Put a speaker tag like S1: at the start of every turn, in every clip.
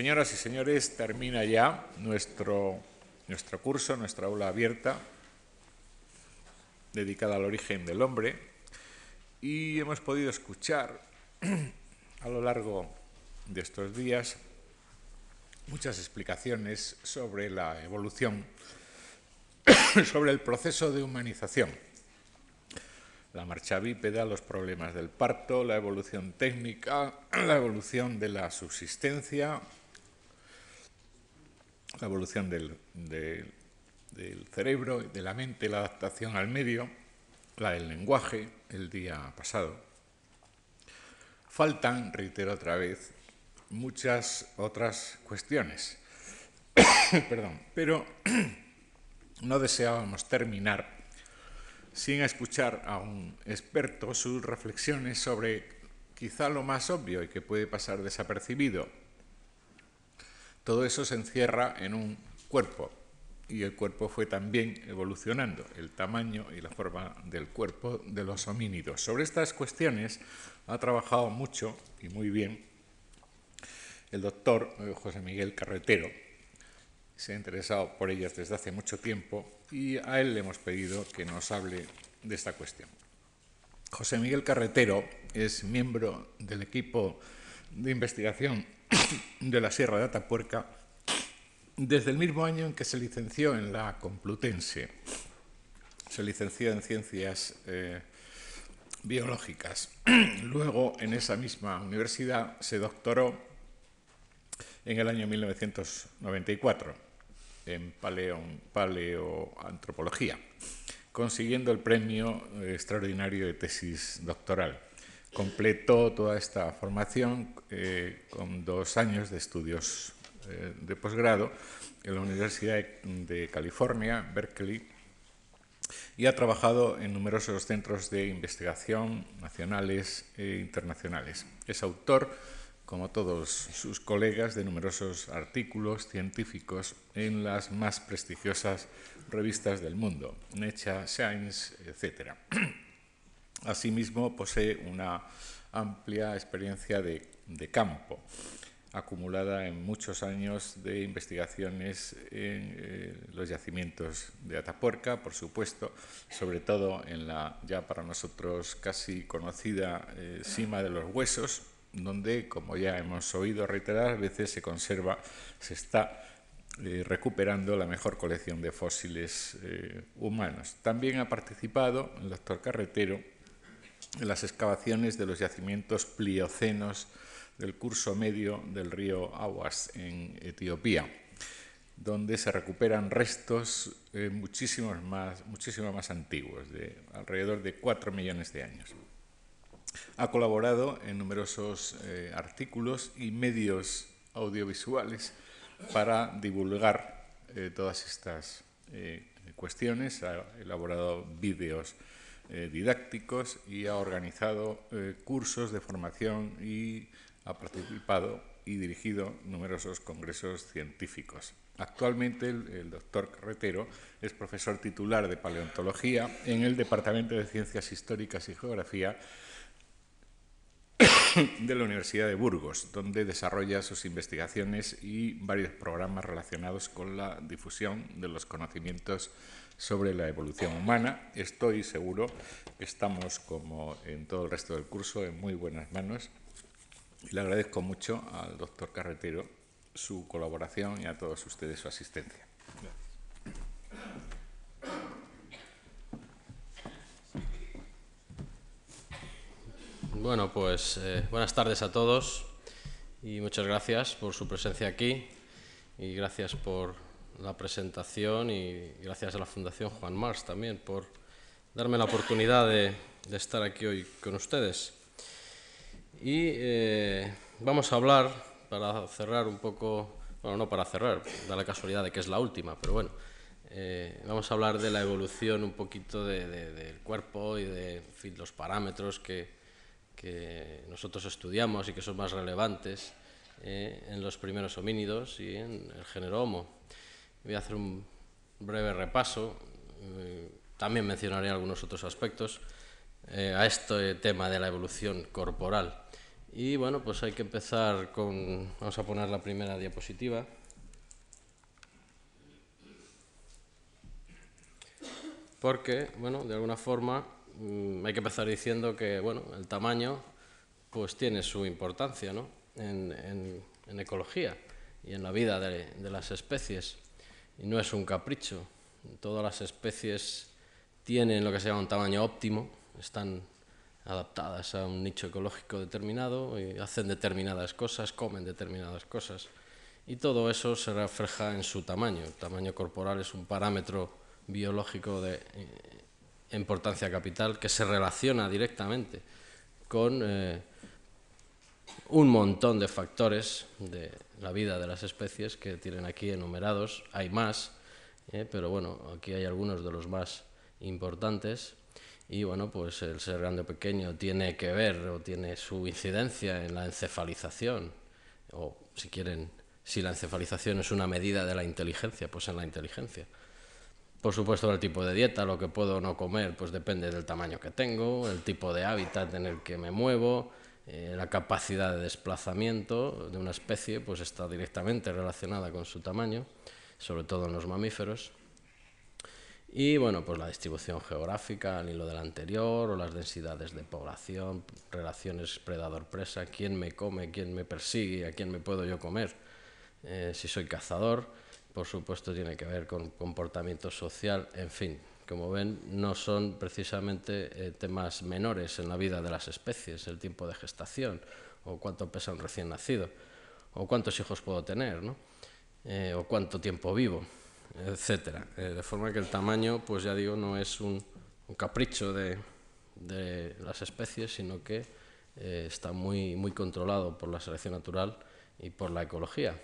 S1: Señoras y señores, termina ya nuestro, nuestro curso, nuestra aula abierta, dedicada al origen del hombre, y hemos podido escuchar a lo largo de estos días muchas explicaciones sobre la evolución, sobre el proceso de humanización. La marcha bípeda, los problemas del parto, la evolución técnica, la evolución de la subsistencia, la evolución del, del cerebro, de la mente, la adaptación al medio, la del lenguaje, el día pasado. Faltan, reitero otra vez, muchas otras cuestiones. Perdón, pero no deseábamos terminar sin escuchar a un experto sus reflexiones sobre quizá lo más obvio y que puede pasar desapercibido. Todo eso se encierra en un cuerpo y el cuerpo fue también evolucionando, el tamaño y la forma del cuerpo de los homínidos. Sobre estas cuestiones ha trabajado mucho y muy bien el doctor eh, José Miguel Carretero, se ha interesado por ellas desde hace mucho tiempo y a él le hemos pedido que nos hable de esta cuestión. José Miguel Carretero es miembro del equipo de investigación de la Sierra de Atapuerca desde el mismo año en que se licenció en la Complutense. Se licenció en ciencias eh, biológicas. Luego, en esa misma universidad, se doctoró en el año 1994 en paleoantropología, consiguiendo el premio extraordinario de tesis doctoral. Completó toda esta formación eh, con dos años de estudios eh, de posgrado en la Universidad de California, Berkeley, y ha trabajado en numerosos centros de investigación nacionales e internacionales. Es autor como todos sus colegas, de numerosos artículos científicos en las más prestigiosas revistas del mundo, Nature, Science, etc. Asimismo, posee una amplia experiencia de, campo, acumulada en muchos años de investigaciones en eh, los yacimientos de Atapuerca, por supuesto, sobre todo en la ya para nosotros casi conocida eh, cima de los huesos, donde, como ya hemos oído reiteradas veces, se conserva, se está eh, recuperando la mejor colección de fósiles eh, humanos. También ha participado el doctor Carretero en las excavaciones de los yacimientos pliocenos del curso medio del río Aguas en Etiopía, donde se recuperan restos eh, muchísimos más, muchísimo más antiguos, de alrededor de 4 millones de años. Ha colaborado en numerosos eh, artículos y medios audiovisuales para divulgar eh, todas estas cuestiones. Ha elaborado vídeos didácticos y ha organizado cursos de formación y ha participado y dirigido numerosos congresos científicos. Actualmente el, el, doctor Carretero es profesor titular de paleontología en el Departamento de Ciencias Históricas y Geografía de la Universidad de Burgos, donde desarrolla sus investigaciones y varios programas relacionados con la difusión de los conocimientos sobre la evolución humana. Estoy seguro que estamos, como en todo el resto del curso, en muy buenas manos. Y le agradezco mucho al doctor Carretero su colaboración y a todos ustedes su asistencia.
S2: Bueno, pues eh, buenas tardes a todos y muchas gracias por su presencia aquí y gracias por la presentación y gracias a la Fundación Juan Mars también por darme la oportunidad de, estar aquí hoy con ustedes. Y eh, vamos a hablar, para cerrar un poco, bueno, no para cerrar, da la casualidad de que es la última, pero bueno, eh, vamos a hablar de la evolución un poquito del cuerpo y de los parámetros que que nosotros estudiamos y que son más relevantes eh, en los primeros homínidos y en el género Homo. Voy a hacer un breve repaso, eh, también mencionaré algunos otros aspectos eh, a este tema de la evolución corporal Y bueno, pues hay que empezar con... Vamos a poner la primera diapositiva. Porque, bueno, de alguna forma mm, hay que empezar diciendo que, bueno, el tamaño pues tiene su importancia, ¿no? En, ecología y en la vida de, de las especies. Y no es un capricho. Todas las especies tienen lo que se llama un tamaño óptimo, están adaptadas a un nicho ecológico determinado y hacen determinadas cosas, comen determinadas cosas. Y todo eso se refleja en su tamaño. El tamaño corporal es un parámetro biológico de eh, importancia capital que se relaciona directamente con eh, un montón de factores de la vida de las especies que tienen aquí enumerados. Hay más, eh, pero bueno, aquí hay algunos de los más importantes y bueno, pues el ser grande o pequeño tiene que ver o tiene su incidencia en la encefalización, o si quieren, si la encefalización es una medida de la inteligencia, pues en la inteligencia. Por supuesto, el tipo de dieta, lo que puedo o no comer, pues depende del tamaño que tengo, el tipo de hábitat en el que me muevo, eh, la capacidad de desplazamiento de una especie, pues está directamente relacionada con su tamaño, sobre todo en los mamíferos. Y bueno, pues la distribución geográfica al hilo del anterior, o las densidades de población, relaciones predador-presa, quién me come, quién me persigue, a quién me puedo yo comer, eh, si soy cazador, por supuesto tiene que ver con comportamiento social, en fin, como ven, no son precisamente eh, temas menores en la vida de las especies, el tiempo de gestación, o cuánto pesa un recién nacido, o cuántos hijos puedo tener, ¿no? Eh, o cuánto tiempo vivo etcétera. Eh, de forma que el tamaño, pues ya digo, no es un, capricho de, las especies, sino que está muy, muy controlado por la selección natural y por la ecología.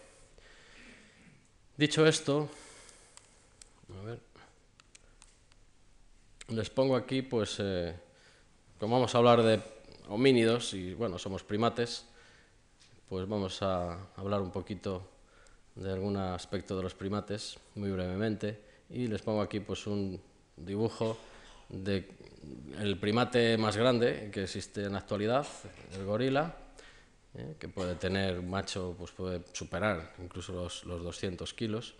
S2: Dicho esto, les pongo aquí, pues, eh, como vamos a hablar de homínidos y, bueno, somos primates, pues vamos a hablar un poquito de algún aspecto de los primates, muy brevemente, y les pongo aquí pues un dibujo del el primate más grande que existe en la actualidad, el gorila, eh, que puede tener, macho, pues puede superar incluso los, los 200 kilos,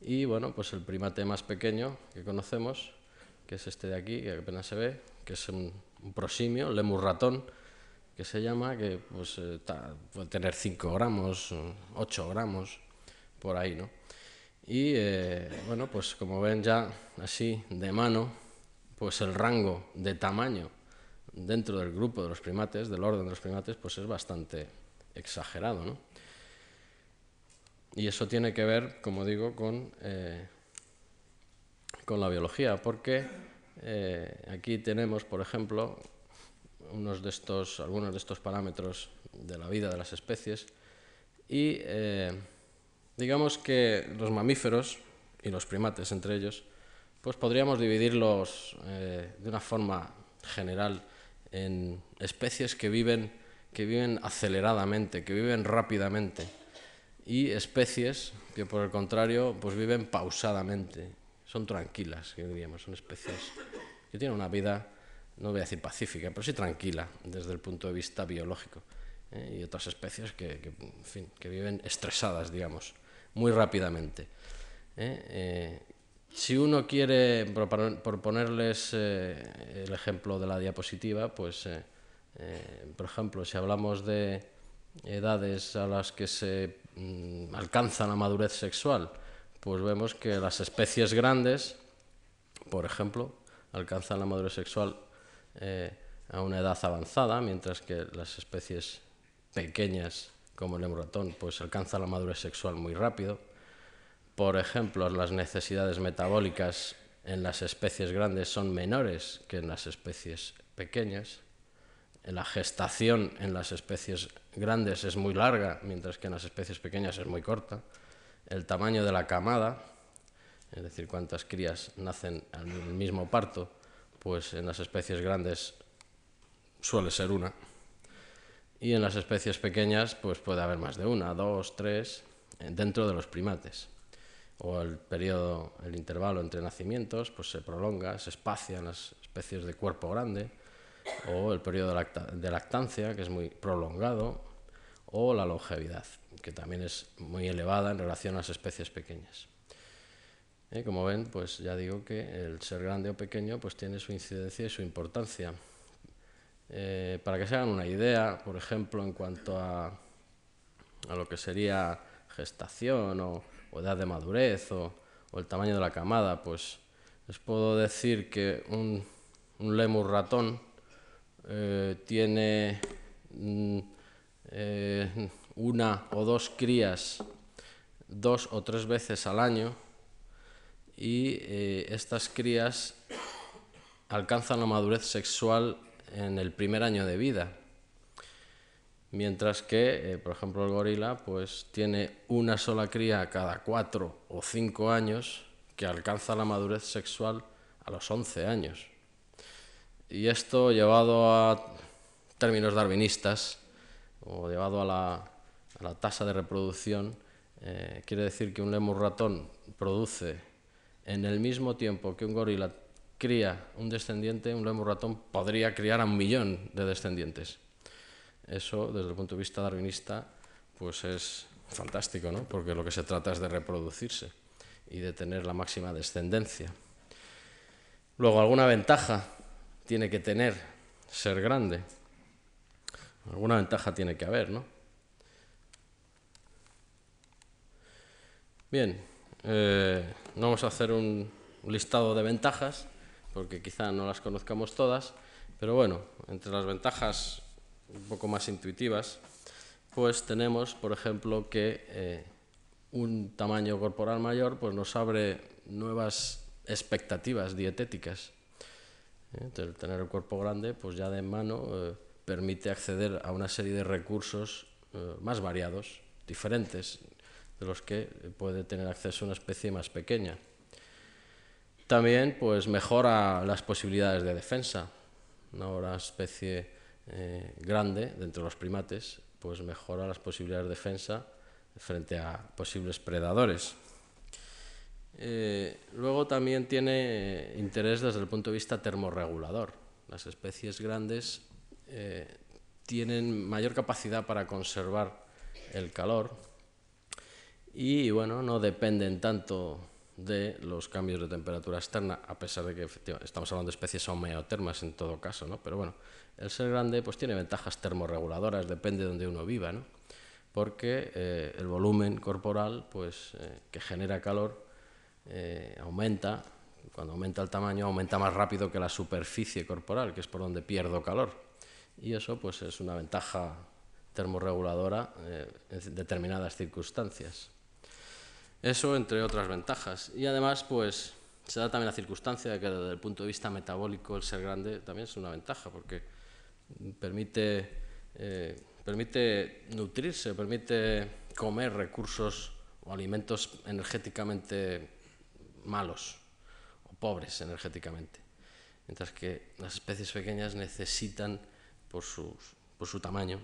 S2: y bueno, pues el primate más pequeño que conocemos, que es este de aquí, que apenas se ve, que es un, prosimio, lemur ratón, que se llama, que pues, eh, puede tener 5 gramos, 8 gramos, por ahí, ¿no? Y eh, bueno, pues como ven ya así de mano, pues el rango de tamaño dentro del grupo de los primates, del orden de los primates, pues es bastante exagerado, ¿no? Y eso tiene que ver, como digo, con, eh, con la biología, porque eh, aquí tenemos, por ejemplo, unos de estos, algunos de estos parámetros de la vida de las especies y Digamos que los mamíferos y los primates entre ellos, pues podríamos dividirlos eh, de una forma general en especies que viven, que viven aceleradamente, que viven rápidamente, y especies que por el contrario pues viven pausadamente, son tranquilas, diríamos, son especies que tienen una vida, no voy a decir pacífica, pero sí tranquila desde el punto de vista biológico, ¿eh? y otras especies que, en fin, que viven estresadas, digamos muy rápidamente. ¿eh? Eh, si uno quiere, por ponerles el ejemplo de la diapositiva, pues, por ejemplo, si hablamos de edades a las que se mm, alcanza la madurez sexual, pues vemos que las especies grandes, por ejemplo, alcanzan la madurez sexual a una edad avanzada, mientras que las especies pequeñas como el ratón, pues alcanza la madurez sexual muy rápido. Por ejemplo, las necesidades metabólicas en las especies grandes son menores que en las especies pequeñas. La gestación en las especies grandes es muy larga, mientras que en las especies pequeñas es muy corta. El tamaño de la camada, es decir, cuántas crías nacen al mismo parto, pues en las especies grandes suele ser una. Y en las especies pequeñas pues puede haber más de una, dos, tres, eh, dentro de los primates. O el periodo, el intervalo entre nacimientos pues se prolonga, se espacia en las especies de cuerpo grande, o el periodo de lactancia, que es muy prolongado, o la longevidad, que también es muy elevada en relación a las especies pequeñas. ¿Eh? Como ven, pues ya digo que el ser grande o pequeño pues tiene su incidencia y su importancia. Eh, para que se hagan una idea, por ejemplo, en cuanto a, a lo que sería gestación o, edad de madurez o, el tamaño de la camada, pues les puedo decir que un, un lemur ratón eh, tiene mm, una o dos crías dos o tres veces al año y eh, estas crías alcanzan la madurez sexual en el primer año de vida. Mientras que, eh, por ejemplo, el gorila pues, tiene una sola cría cada cuatro o cinco años que alcanza la madurez sexual a los 11 años. Y esto llevado a términos darwinistas o llevado a la, tasa de reproducción, eh, quiere decir que un lemur ratón produce en el mismo tiempo que un gorila cría un descendiente, un lemur ratón podría criar a un millón de descendientes. Eso, desde el punto de vista darwinista, pues es fantástico, ¿no? Porque lo que se trata es de reproducirse y de tener la máxima descendencia. Luego, alguna ventaja tiene que tener ser grande. Alguna ventaja tiene que haber, ¿no? Bien, eh, vamos a hacer un listado de ventajas, porque quizá no las conozcamos todas, pero bueno, entre las ventajas un poco más intuitivas, pues tenemos, por ejemplo, que eh, un tamaño corporal mayor pues nos abre nuevas expectativas dietéticas. ¿eh? tener el cuerpo grande, pues ya de mano permite acceder a una serie de recursos más variados, diferentes, de los que puede tener acceso una especie más pequeña. También pues, mejora las posibilidades de defensa. Una especie eh, grande dentro de los primates pues mejora las posibilidades de defensa frente a posibles predadores. Eh, luego también tiene eh, interés desde el punto de vista termorregulador. Las especies grandes tienen mayor capacidad para conservar el calor y bueno, no dependen tanto de los cambios de temperatura externa, a pesar de que estamos hablando de especies homeotermas en todo caso, ¿no? Pero bueno, el ser grande pues tiene ventajas termorreguladoras, depende de donde uno viva, ¿no? Porque eh, el volumen corporal pues, eh, que genera calor eh, aumenta, cuando aumenta el tamaño aumenta más rápido que la superficie corporal, que es por donde pierdo calor. Y eso pues es una ventaja termorreguladora en determinadas circunstancias. Eso entre otras ventajas. Y además, pues se da también la circunstancia de que desde el punto de vista metabólico el ser grande también es una ventaja, porque permite, eh, permite nutrirse, permite comer recursos o alimentos energéticamente malos o pobres energéticamente. Mientras que las especies pequeñas necesitan, por, por su tamaño,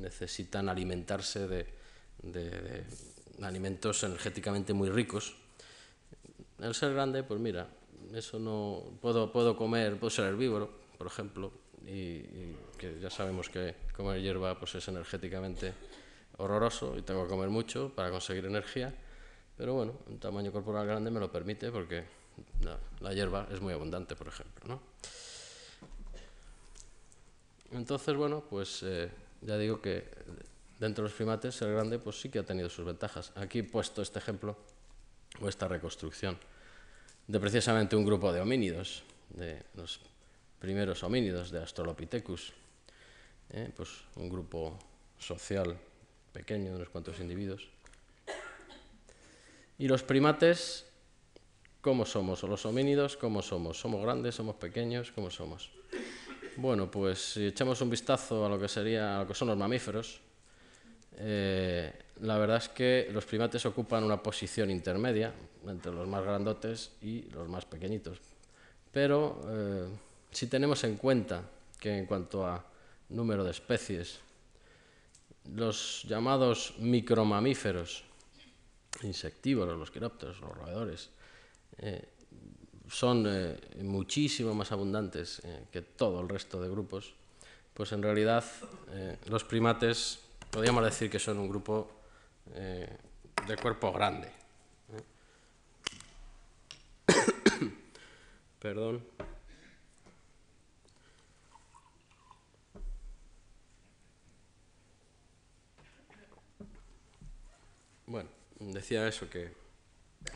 S2: necesitan alimentarse de alimentos energéticamente muy ricos. El ser grande, pues mira, eso no puedo, puedo comer, puedo ser herbívoro, por ejemplo, y, que ya sabemos que comer hierba pues es energéticamente horroroso y tengo que comer mucho para conseguir energía, pero bueno, un tamaño corporal grande me lo permite porque la, hierba es muy abundante, por ejemplo. ¿no? Entonces, bueno, pues eh, ya digo que dentro de los primates, ser grande pues sí que ha tenido sus ventajas. Aquí he puesto este ejemplo o esta reconstrucción de precisamente un grupo de homínidos, de los primeros homínidos de Australopithecus, ¿eh? pues un grupo social pequeño de unos cuantos individuos. Y los primates, ¿cómo somos? O los homínidos, ¿cómo somos? ¿Somos grandes? ¿Somos pequeños? ¿Cómo somos? Bueno, pues si echamos un vistazo a lo que sería, a lo que son los mamíferos, eh, la verdad es que los primates ocupan una posición intermedia entre los más grandotes y los más pequeñitos. Pero eh, si tenemos en cuenta que en cuanto a número de especies, los llamados micromamíferos, insectívoros, los quirópteros, los roedores, eh, son muchísimo más abundantes que todo el resto de grupos, pues en realidad los primates podríamos decir que son un grupo de cuerpo grande. Perdón. Bueno, decía eso, que,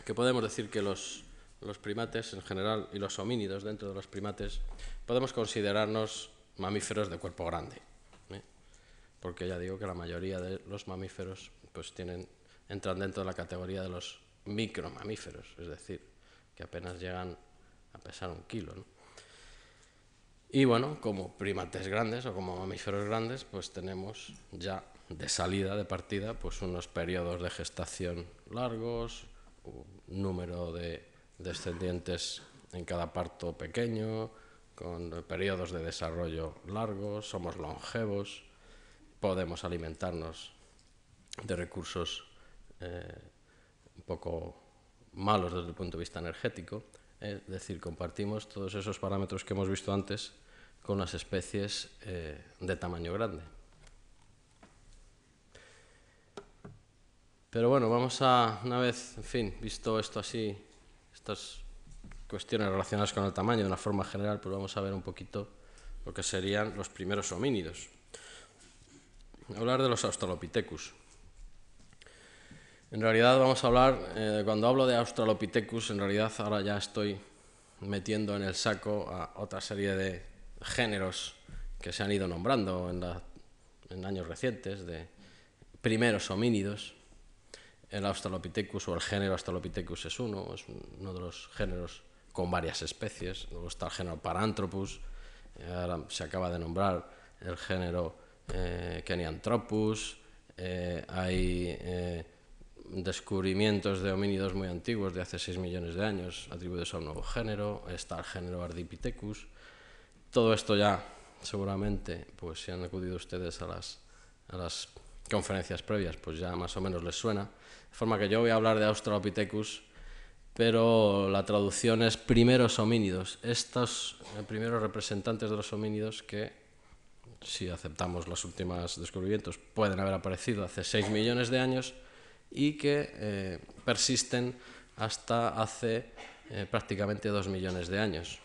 S2: que podemos decir que los, los, primates en general y los homínidos dentro de los primates podemos considerarnos mamíferos de cuerpo grande. Porque ya digo que la mayoría de los mamíferos pues entran dentro de la categoría de los micromamíferos, es decir, que apenas llegan a pesar un kilo. Y bueno, como primates grandes o como mamíferos grandes, pues tenemos ya de salida, de partida, pues unos periodos de gestación largos, un número de descendientes en cada parto pequeño, con periodos de desarrollo largos, somos longevos, podemos alimentarnos de recursos eh, un poco malos desde el punto de vista energético, es decir, compartimos todos esos parámetros que hemos visto antes con las especies eh, de tamaño grande. Pero bueno, vamos a, una vez, en fin, visto esto así, estas cuestiones relacionadas con el tamaño de una forma general, pues vamos a ver un poquito lo que serían los primeros homínidos. Hablar de los Australopithecus. En realidad vamos a hablar, eh, cuando hablo de Australopithecus, en realidad ahora ya estoy metiendo en el saco a otra serie de géneros que se han ido nombrando en, en años recientes, de primeros homínidos, el Australopithecus o el género Australopithecus es uno, es uno de los géneros con varias especies. Luego está el género Paranthropus, ahora se acaba de nombrar el género eh, Kenianthropus, eh, hay eh, descubrimientos de homínidos muy antiguos de hace 6 millones de años atribuidos a un nuevo género, está el género Ardipithecus. Todo esto ya seguramente, pues si han acudido ustedes a las, a las conferencias previas, pues ya más o menos les suena. De forma que yo voy a hablar de Australopithecus, pero la traducción es primeros homínidos. Estos eh, primeros representantes de los homínidos que, si aceptamos los últimos descubrimientos, pueden haber aparecido hace 6 millones de años y que eh, persisten hasta hace eh, prácticamente 2 millones de años.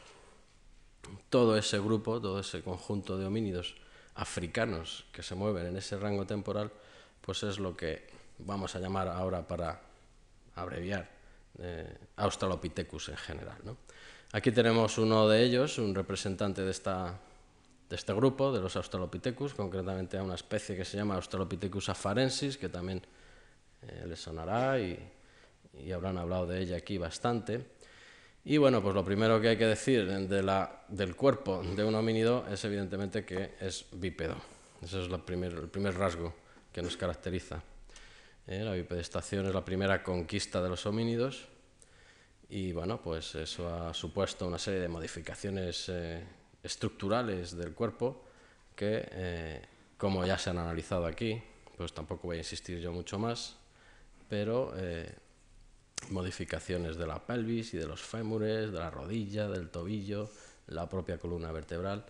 S2: Todo ese grupo, todo ese conjunto de homínidos africanos que se mueven en ese rango temporal, pues es lo que vamos a llamar ahora para abreviar eh, Australopithecus en general. Aquí tenemos uno de ellos, un representante de, esta, de este grupo, de los Australopithecus, concretamente a una especie que se llama Australopithecus afarensis, que también eh, les sonará y, y, habrán hablado de ella aquí bastante. Y bueno, pues lo primero que hay que decir de la, del cuerpo de un homínido es evidentemente que es bípedo. Ese es la primer, el primer rasgo que nos caracteriza. Eh, la bipedestación es la primera conquista de los homínidos y bueno, pues eso ha supuesto una serie de modificaciones eh, estructurales del cuerpo que, eh, como ya se han analizado aquí, pues tampoco voy a insistir yo mucho más, pero modificaciones de la pelvis y de los fémures, de la rodilla, del tobillo, la propia columna vertebral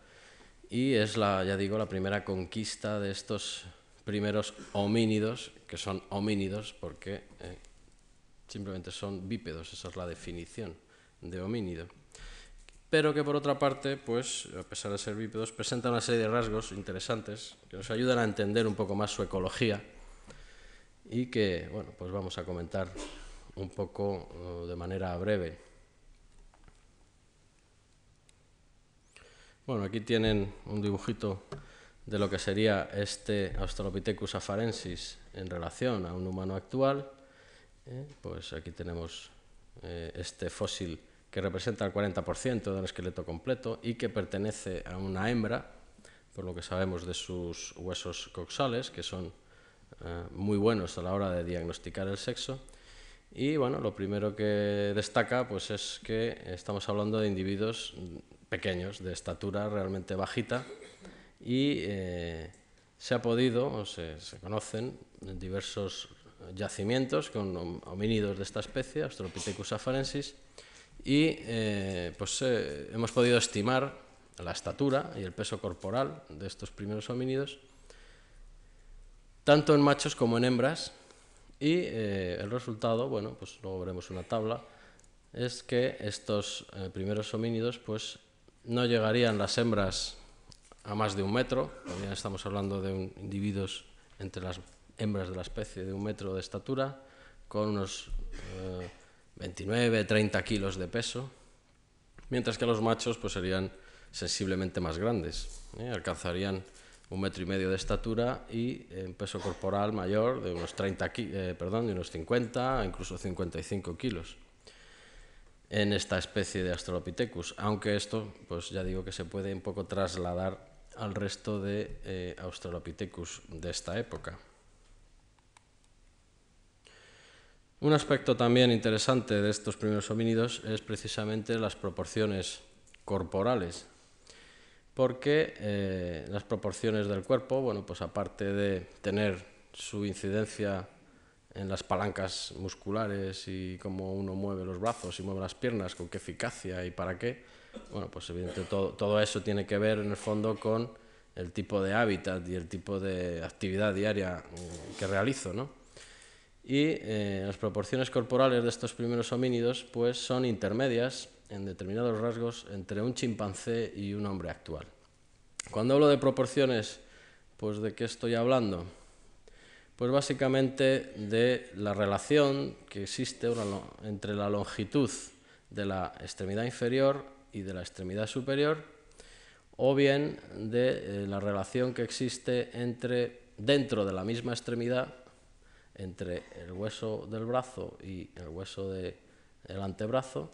S2: y es la, ya digo, la primera conquista de estos primeros homínidos, que son homínidos porque eh, simplemente son bípedos, esa es la definición de homínido. Pero que por otra parte, pues, a pesar de ser bípedos, presentan una serie de rasgos interesantes que nos ayudan a entender un poco más su ecología y que, bueno, pues vamos a comentar un poco uh, de manera breve. Bueno, aquí tienen un dibujito de lo que sería este Australopithecus afarensis en relación a un humano actual, eh, pues aquí tenemos eh, este fósil que representa el 40% del esqueleto completo y que pertenece a una hembra, por lo que sabemos de sus huesos coxales, que son eh, muy buenos a la hora de diagnosticar el sexo. Y bueno, lo primero que destaca pues es que estamos hablando de individuos pequeños, de estatura realmente bajita, y eh, se ha podido, o se, se, conocen diversos yacimientos con homínidos de esta especie, Australopithecus afarensis, y eh, pues, eh, hemos podido estimar la estatura y el peso corporal de estos primeros homínidos, tanto en machos como en hembras, y eh, el resultado, bueno, pues luego veremos una tabla, es que estos primeros homínidos pues, no llegarían las hembras a más de un metro, ya estamos hablando de individuos entre las hembras de la especie de un metro de estatura, con unos 29-30 kilos de peso, mientras que los machos pues, serían sensiblemente más grandes, ¿eh? alcanzarían un metro y medio de estatura y un peso corporal mayor de unos, 30 eh, perdón, de unos 50, incluso 55 kilos en esta especie de Australopithecus, aunque esto, pues ya digo que se puede un poco trasladar al resto de eh, Australopithecus de esta época. Un aspecto también interesante de estos primeros homínidos es precisamente las proporciones corporales, porque eh, las proporciones del cuerpo, bueno, pues aparte de tener su incidencia en las palancas musculares y cómo uno mueve los brazos y mueve las piernas, con qué eficacia y para qué, bueno, pues evidentemente todo, todo eso tiene que ver en el fondo con el tipo de hábitat y el tipo de actividad diaria mm, que realizo, ¿no? Y eh, las proporciones corporales de estos primeros homínidos pues, son intermedias en determinados rasgos entre un chimpancé y un hombre actual. Cuando hablo de proporciones, pues ¿de qué estoy hablando? Pues básicamente de la relación que existe entre la longitud de la extremidad inferior y de la extremidad superior, o bien de eh, la relación que existe entre dentro de la misma extremidad entre el hueso del brazo y el hueso del antebrazo,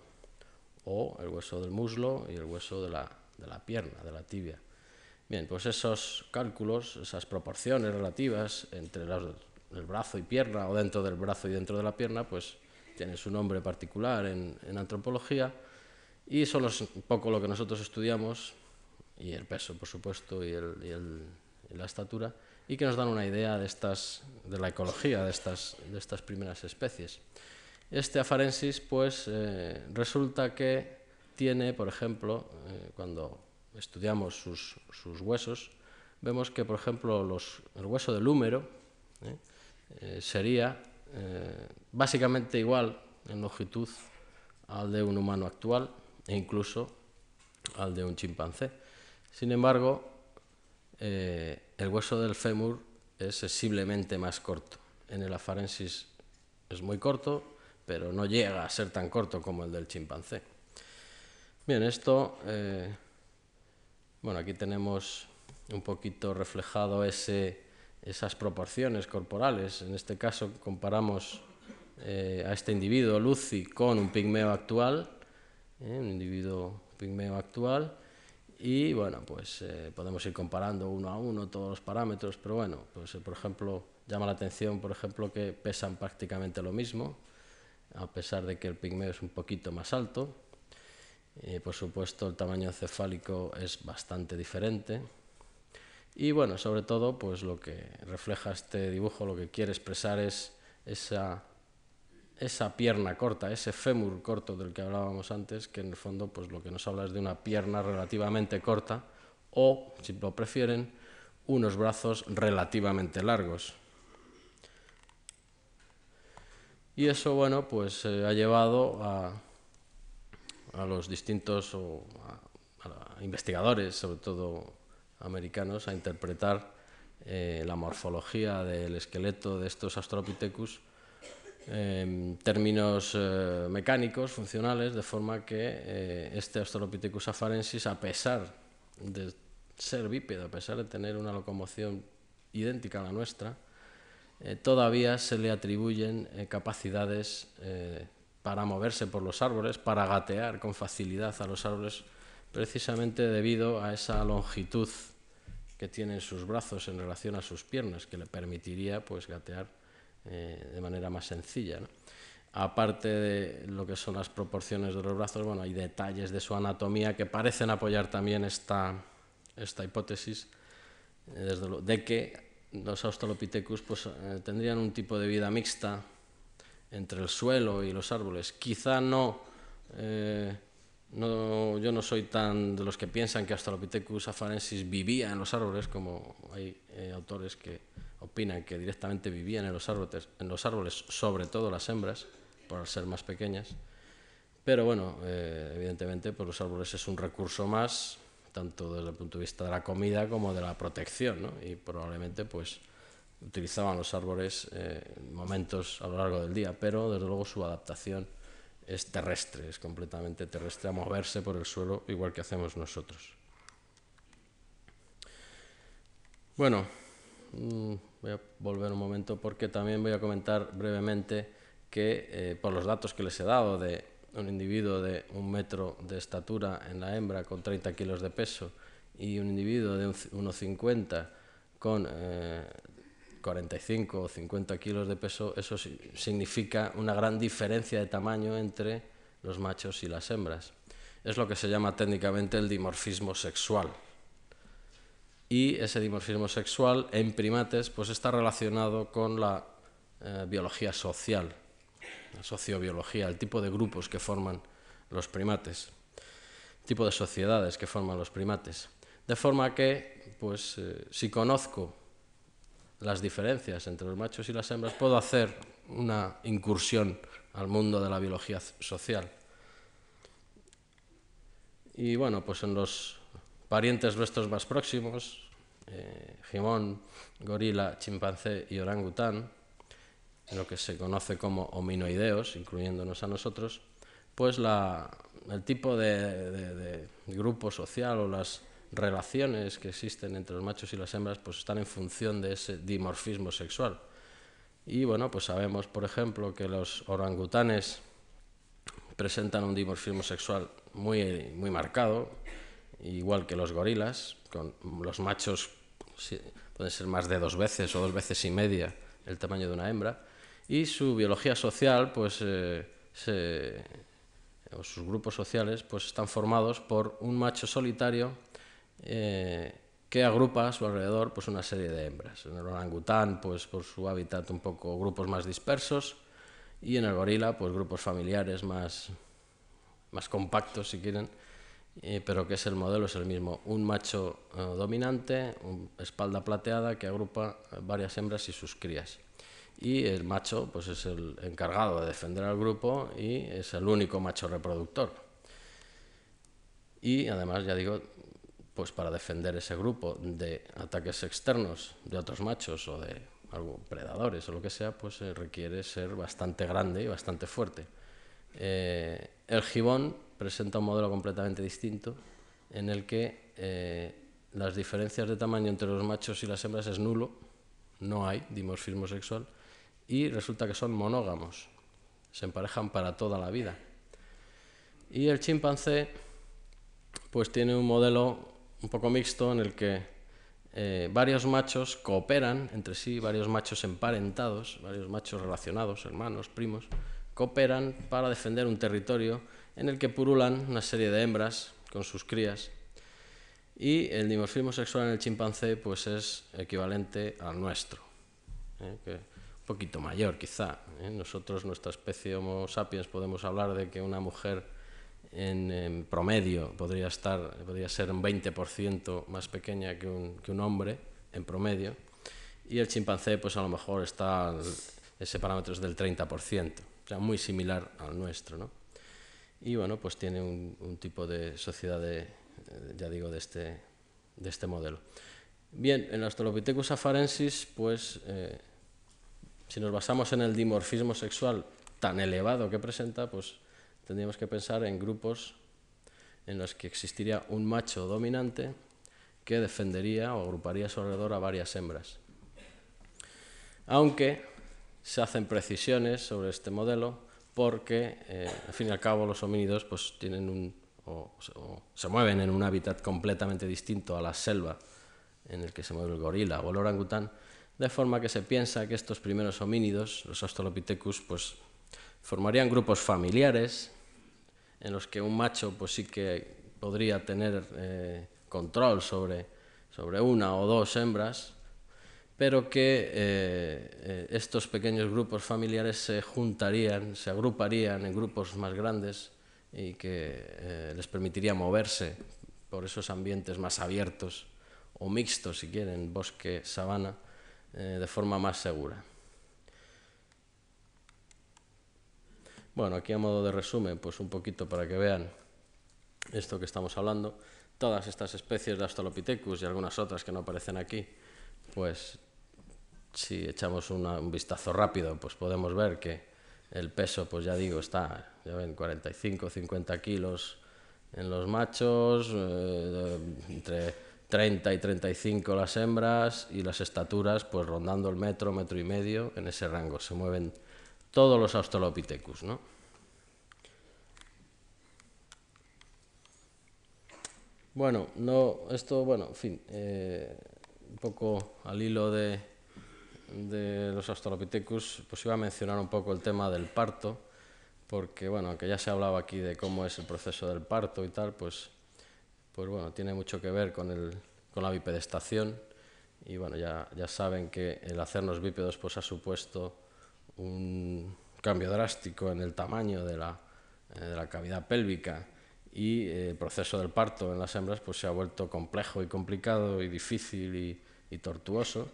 S2: o el hueso del muslo y el hueso de la, de la pierna, de la tibia. Bien, pues esos cálculos, esas proporciones relativas entre el brazo y pierna, o dentro del brazo y dentro de la pierna, pues tienen su nombre particular en, antropología y son un poco lo que nosotros estudiamos, y el peso, por supuesto, y, el, y la estatura, y que nos dan una idea de, estas, de la ecología de estas, de estas primeras especies. Este afarensis, pues, eh, resulta que tiene, por ejemplo, eh, cuando estudiamos sus, sus, huesos, vemos que, por ejemplo, los, el hueso del húmero eh, sería básicamente igual en longitud al de un humano actual e incluso al de un chimpancé. Sin embargo, el hueso del fémur es sensiblemente más corto. En el afarensis es muy corto, pero no llega a ser tan corto como el del chimpancé. Bien, esto, eh, bueno, aquí tenemos un poquito reflejado ese, esas proporciones corporales. En este caso comparamos eh, a este individuo, Lucy, con un pigmeo actual, eh, un individuo pigmeo actual, y bueno, pues eh, podemos ir comparando uno a uno todos los parámetros, pero bueno, pues eh, por ejemplo, llama la atención, por ejemplo, que pesan prácticamente lo mismo, a pesar de que el pigmeo es un poquito más alto. y por supuesto, el tamaño cefálico es bastante diferente. Y bueno, sobre todo, pues lo que refleja este dibujo, lo que quiere expresar es esa esa pierna corta, ese fémur corto del que hablábamos antes, que en el fondo pues lo que nos habla es de una pierna relativamente corta o, si lo prefieren, unos brazos relativamente largos. Y eso, bueno, pues eh, ha llevado a, a los distintos investigadores, sobre todo americanos, a interpretar eh, la morfología del esqueleto de estos Australopithecus en términos eh, mecánicos, funcionales, de forma que eh, este Australopithecus afarensis, a pesar de ser bípedo, a pesar de tener una locomoción idéntica a la nuestra, eh, todavía se le atribuyen capacidades para moverse por los árboles, para gatear con facilidad a los árboles, precisamente debido a esa longitud que tienen sus brazos en relación a sus piernas, que le permitiría pues, gatear eh, de manera más sencilla. Aparte de lo que son las proporciones de los brazos, bueno, hay detalles de su anatomía que parecen apoyar también esta, esta hipótesis eh, desde de que los Australopithecus pues, eh, tendrían un tipo de vida mixta entre el suelo y los árboles. Quizá no eh, no, yo no soy tan de los que piensan que Australopithecus afarensis vivía en los árboles, como hay eh, autores que opinan que directamente vivían en los, árboles, en los árboles, sobre todo las hembras, por ser más pequeñas. Pero bueno, eh, evidentemente pues los árboles es un recurso más, tanto desde el punto de vista de la comida como de la protección, ¿no? y probablemente pues utilizaban los árboles eh, momentos a lo largo del día, pero desde luego su adaptación es terrestre, es completamente terrestre, a moverse por el suelo igual que hacemos nosotros. Bueno, mm, voy a volver un momento porque también voy a comentar brevemente que eh, por los datos que les he dado de un individuo de un metro de estatura en la hembra con 30 kilos de peso y un individuo de 1,50 con eh, 45 o 50 kilos de peso, eso significa una gran diferencia de tamaño entre los machos y las hembras. Es lo que se llama técnicamente el dimorfismo sexual. Y ese dimorfismo sexual en primates pues está relacionado con la eh, biología social, la sociobiología, el tipo de grupos que forman los primates, el tipo de sociedades que forman los primates. De forma que, pues, eh, si conozco las diferencias entre los machos y las hembras, puedo hacer una incursión al mundo de la biología social. Y bueno, pues en los parientes nuestros más próximos, eh, gorila, chimpancé y orangután, en lo que se conoce como hominoideos, incluyéndonos a nosotros, pues el tipo de grupo social o las relaciones que existen entre los machos y las hembras pues están en función de ese dimorfismo sexual. Y bueno, pues sabemos, por ejemplo, que los orangutanes presentan un dimorfismo sexual muy, muy marcado, igual que los gorilas, con los machos pueden ser más de dos veces o dos veces y media el tamaño de una hembra, y su biología social, pues eh, o sus grupos sociales, pues están formados por un macho solitario eh, que agrupa a su alrededor pues, una serie de hembras. En el orangután, pues, por su hábitat, un poco grupos más dispersos, y en el gorila, pues, grupos familiares más, más compactos, si quieren, eh, pero que es el modelo, es el mismo. Un macho eh, dominante, un espalda plateada, que agrupa varias hembras y sus crías. Y el macho pues, es el encargado de defender al grupo y es el único macho reproductor. Y además, ya digo, pues para defender ese grupo de ataques externos de otros machos o de algo, predadores o lo que sea, pues eh, requiere ser bastante grande y bastante fuerte. Eh, el gibón presenta un modelo completamente distinto en el que eh, las diferencias de tamaño entre los machos y las hembras es nulo, no hay dimorfismo sexual, y resulta que son monógamos, se emparejan para toda la vida. Y el chimpancé pues tiene un modelo un poco mixto en el que eh, varios machos cooperan entre sí, varios machos emparentados, varios machos relacionados, hermanos, primos, cooperan para defender un territorio en el que purulan una serie de hembras con sus crías. Y el dimorfismo sexual en el chimpancé pues es equivalente al nuestro, ¿eh? que un poquito mayor quizá. ¿eh? Nosotros, nuestra especie Homo sapiens, podemos hablar de que una mujer en, promedio podría, estar, podría ser un 20% más pequeña que un, que un, hombre en promedio, y el chimpancé pues a lo mejor está, ese parámetro es del 30%, o sea, muy similar al nuestro. ¿no? Y bueno, pues tiene un, tipo de sociedad, de, ya digo, de este, de este modelo. Bien, en Australopithecus afarensis, pues eh, si nos basamos en el dimorfismo sexual tan elevado que presenta, pues tendríamos que pensar en grupos en los que existiría un macho dominante que defendería o agruparía a su alrededor a varias hembras. Aunque se hacen precisiones sobre este modelo porque, eh, al fin y al cabo, los homínidos pues, tienen un, o, se mueven en un hábitat completamente distinto a la selva en el que se mueve el gorila o el orangután, de forma que se piensa que estos primeros homínidos, los Australopithecus, pues, formarían grupos familiares en los que un macho pues sí que podría tener eh, control sobre, sobre una o dos hembras, pero que eh, eh, estos pequeños grupos familiares se juntarían, se agruparían en grupos más grandes y que eh, les permitiría moverse por esos ambientes más abiertos o mixtos, si quieren, bosque, sabana, de forma más segura. Bueno, aquí a modo de resumen, pues un poquito para que vean esto que estamos hablando. Todas estas especies de Australopithecus y algunas otras que no aparecen aquí, pues si echamos un vistazo rápido, pues podemos ver que el peso, pues ya digo, está, ya ven, 45, 50 kilos en los machos, eh, entre 30 y 35 las hembras y las estaturas, pues rondando el metro, metro y medio, en ese rango se mueven todos los Australopithecus, ¿no? Bueno, no, esto, bueno, en fin, eh, un poco al hilo de, de los Australopithecus, pues iba a mencionar un poco el tema del parto, porque, bueno, aunque ya se hablaba aquí de cómo es el proceso del parto y tal, pues, pues bueno, tiene mucho que ver con, el, con la bipedestación, y bueno, ya, ya saben que el hacernos bípedos pues ha supuesto un cambio drástico en el tamaño de la, eh, de la cavidad pélvica. Y eh, el proceso del parto en las hembras pues se ha vuelto complejo y complicado y difícil y, y tortuoso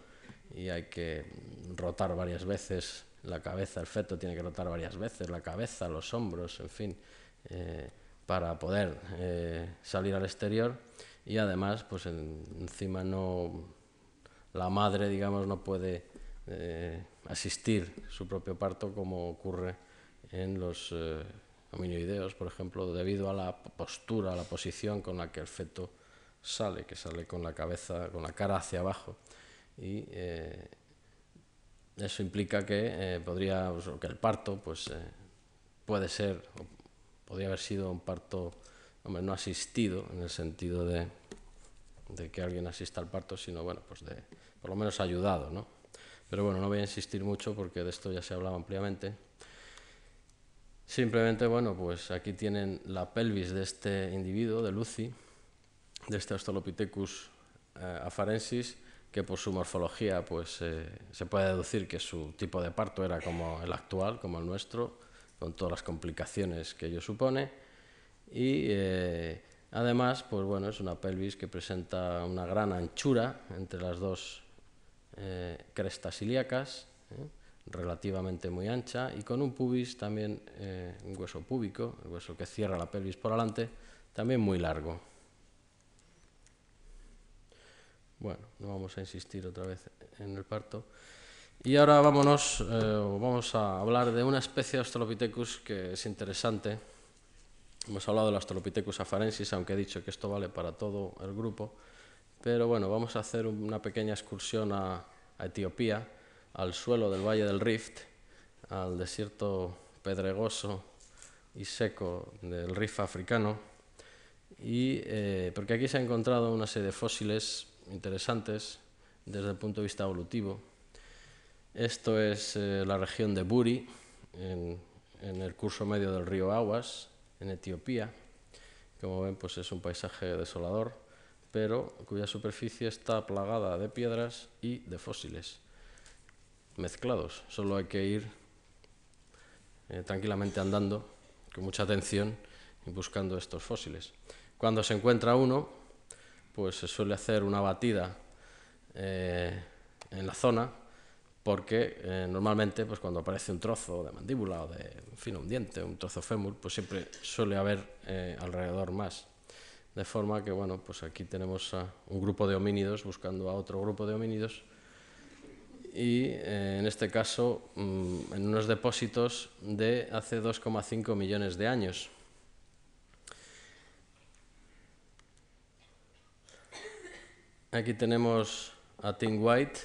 S2: y hay que rotar varias veces la cabeza, el feto tiene que rotar varias veces la cabeza, los hombros, en fin, eh, para poder eh, salir al exterior. Y además pues encima no la madre digamos no puede eh, asistir su propio parto como ocurre en los hominoideos, por ejemplo, debido a la postura, a la posición con la que el feto sale, que sale con la cabeza, con la cara hacia abajo y eh, eso implica que eh, podría pues, que el parto pues eh, puede ser podría haber sido un parto no asistido en el sentido de, de, que alguien asista al parto sino bueno pues de por lo menos ayudado no pero bueno no voy a insistir mucho porque de esto ya se hablaba ampliamente. Simplemente bueno pues aquí tienen la pelvis de este individuo de Lucy de este Australopithecus afarensis que por su morfología pues, eh, se puede deducir que su tipo de parto era como el actual, como el nuestro, con todas las complicaciones que ello supone. Y eh, además, pues bueno, es una pelvis que presenta una gran anchura entre las dos eh, crestas ilíacas, relativamente muy ancha, y con un pubis también, un hueso púbico, el hueso que cierra la pelvis por delante, también muy largo. Bueno, no vamos a insistir otra vez en el parto. Y ahora vámonos, eh, vamos a hablar de una especie de Australopithecus que es interesante. Hemos hablado del Australopithecus afarensis, aunque he dicho que esto vale para todo el grupo. Pero bueno, vamos a hacer una pequeña excursión a, Etiopía, al suelo del Valle del Rift, al desierto pedregoso y seco del Rift africano. Y, eh, porque aquí se ha encontrado una serie de fósiles interesantes desde el punto de vista evolutivo. Esto es eh, la región de Buri, en, el curso medio del río Aguas, en Etiopía. Como ven, pues es un paisaje desolador, pero cuya superficie está plagada de piedras y de fósiles mezclados. Solo hay que ir eh, tranquilamente andando, con mucha atención, y buscando estos fósiles. Cuando se encuentra uno, pues se suele hacer una batida eh, en la zona porque eh, normalmente pues cuando aparece un trozo de mandíbula o de un diente, un trozo fémur, pues siempre suele haber eh, alrededor más. De forma que bueno, pues aquí tenemos a un grupo de homínidos buscando a otro grupo de homínidos y en este caso mm, en unos depósitos de hace 2,5 millones de años. Aquí tenemos a Tim White,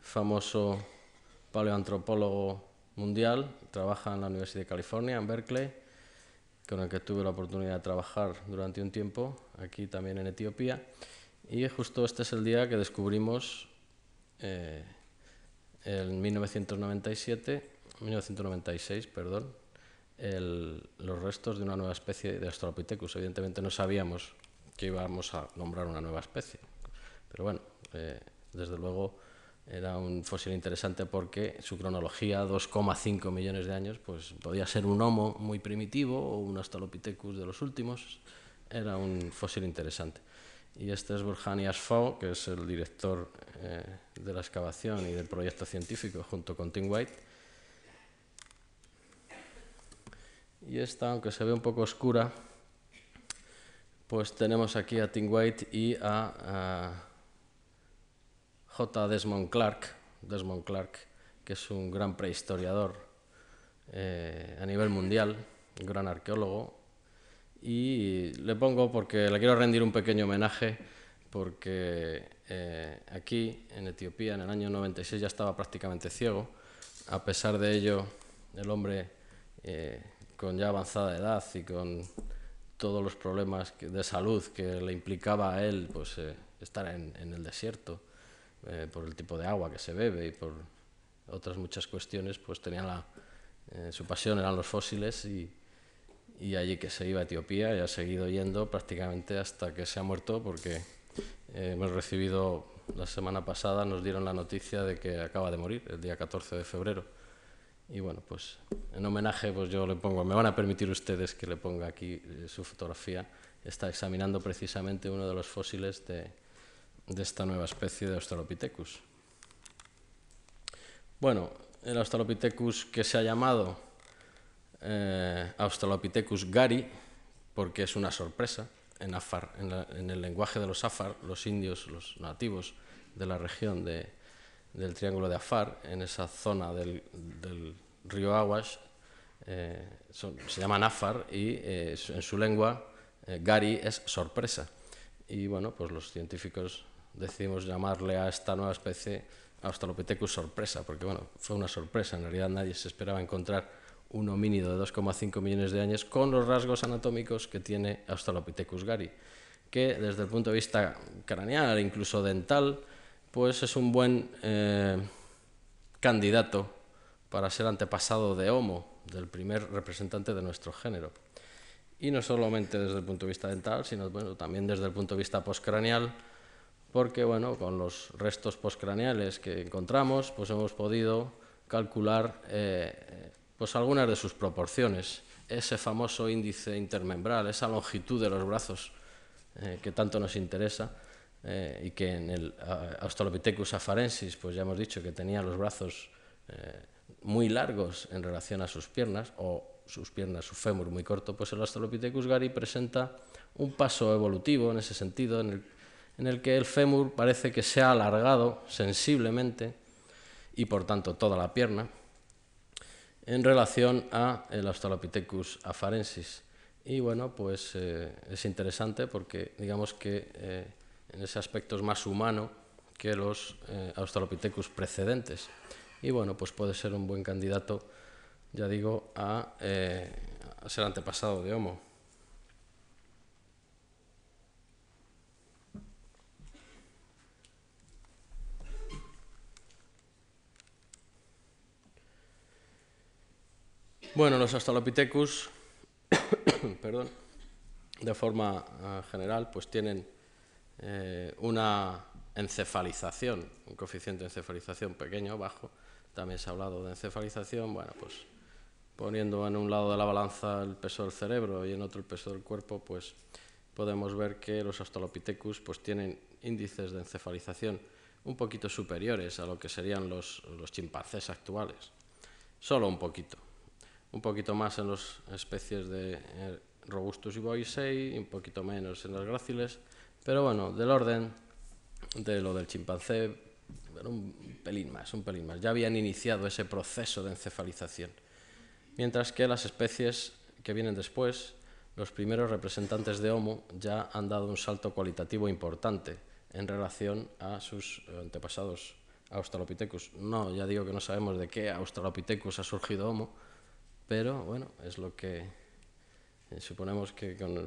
S2: famoso paleoantropólogo mundial, trabaja en la Universidad de California, en Berkeley, con el que tuve la oportunidad de trabajar durante un tiempo, aquí también en Etiopía. Y justo este es el día que descubrimos, en 1997, 1996, perdón, los restos de una nueva especie de Australopithecus. Evidentemente no sabíamos que íbamos a nombrar una nueva especie. Pero bueno, eh, desde luego era un fósil interesante porque su cronología, 2,5 millones de años, pues podía ser un Homo muy primitivo o un Australopithecus de los últimos. Era un fósil interesante. Y este es Burhani Asfau, que es el director eh, de la excavación y del proyecto científico junto con Tim White. Y esta, aunque se ve un poco oscura, pues tenemos aquí a Tim White y a J. Desmond Clark, Desmond Clark, que es un gran prehistoriador eh, a nivel mundial, un gran arqueólogo, y le pongo porque le quiero rendir un pequeño homenaje porque eh, aquí en Etiopía en el año 96 ya estaba prácticamente ciego, a pesar de ello el hombre eh, con ya avanzada edad y con todos los problemas de salud que le implicaba a él pues, estar en el desierto eh, por el tipo de agua que se bebe y por otras muchas cuestiones, pues tenía la, eh, su pasión eran los fósiles y, y, allí que se iba a Etiopía y ha seguido yendo prácticamente hasta que se ha muerto porque eh, hemos recibido la semana pasada, nos dieron la noticia de que acaba de morir el día 14 de febrero. Y bueno, pues en homenaje pues yo le pongo, me van a permitir ustedes que le ponga aquí su fotografía. Está examinando precisamente uno de los fósiles de, de esta nueva especie de Australopithecus. Bueno, el Australopithecus que se ha llamado eh, Australopithecus gari, porque es una sorpresa, en, Afar, en, el lenguaje de los Afar, los indios, los nativos de la región del Triángulo de Afar, en esa zona del, río Awash, eh, se llaman Afar y eh, en su lengua Gari es sorpresa. Y bueno, pues los científicos decidimos llamarle a esta nueva especie Australopithecus sorpresa, porque bueno, fue una sorpresa, en realidad nadie se esperaba encontrar un homínido de 2,5 millones de años con los rasgos anatómicos que tiene Australopithecus gari, que desde el punto de vista craneal incluso dental, pues es un buen eh, candidato para ser antepasado de Homo, del primer representante de nuestro género. Y no solamente desde el punto de vista dental, sino bueno, también desde el punto de vista postcraneal, porque bueno, con los restos postcraneales que encontramos, pues hemos podido calcular eh, pues algunas de sus proporciones. Ese famoso índice intermembral, esa longitud de los brazos eh, que tanto nos interesa eh, y que en el Australopithecus afarensis, pues ya hemos dicho que tenía los brazos muy largos en relación a sus piernas o sus piernas, su fémur muy corto, pues el Australopithecus gari presenta un paso evolutivo en ese sentido, en en el que el fémur parece que se ha alargado sensiblemente y por tanto toda la pierna en relación a el Australopithecus afarensis. Y bueno, pues eh, es interesante porque digamos que eh, en ese aspecto es más humano que los eh, Australopithecus precedentes. Y bueno, pues puede ser un buen candidato, ya digo, a, a ser antepasado de Homo. Bueno, los Australopithecus, perdón, de forma eh, general, pues tienen eh, una encefalización, un coeficiente de encefalización pequeño, bajo. También se ha hablado de encefalización, bueno, pues poniendo en un lado de la balanza el peso del cerebro y en otro el peso del cuerpo, pues podemos ver que los Australopithecus pues tienen índices de encefalización un poquito superiores a lo que serían los, los chimpancés actuales, solo un poquito un poquito más en las especies de eh, Robustus y boisei, un poquito menos en las gráciles, pero bueno, del orden de lo del chimpancé, un pelín más, un pelín más. Ya habían iniciado ese proceso de encefalización. Mientras que las especies que vienen después, los primeros representantes de Homo, ya han dado un salto cualitativo importante en relación a sus antepasados Australopithecus. No, ya digo que no sabemos de qué Australopithecus ha surgido Homo, pero bueno, es lo que eh, suponemos que con,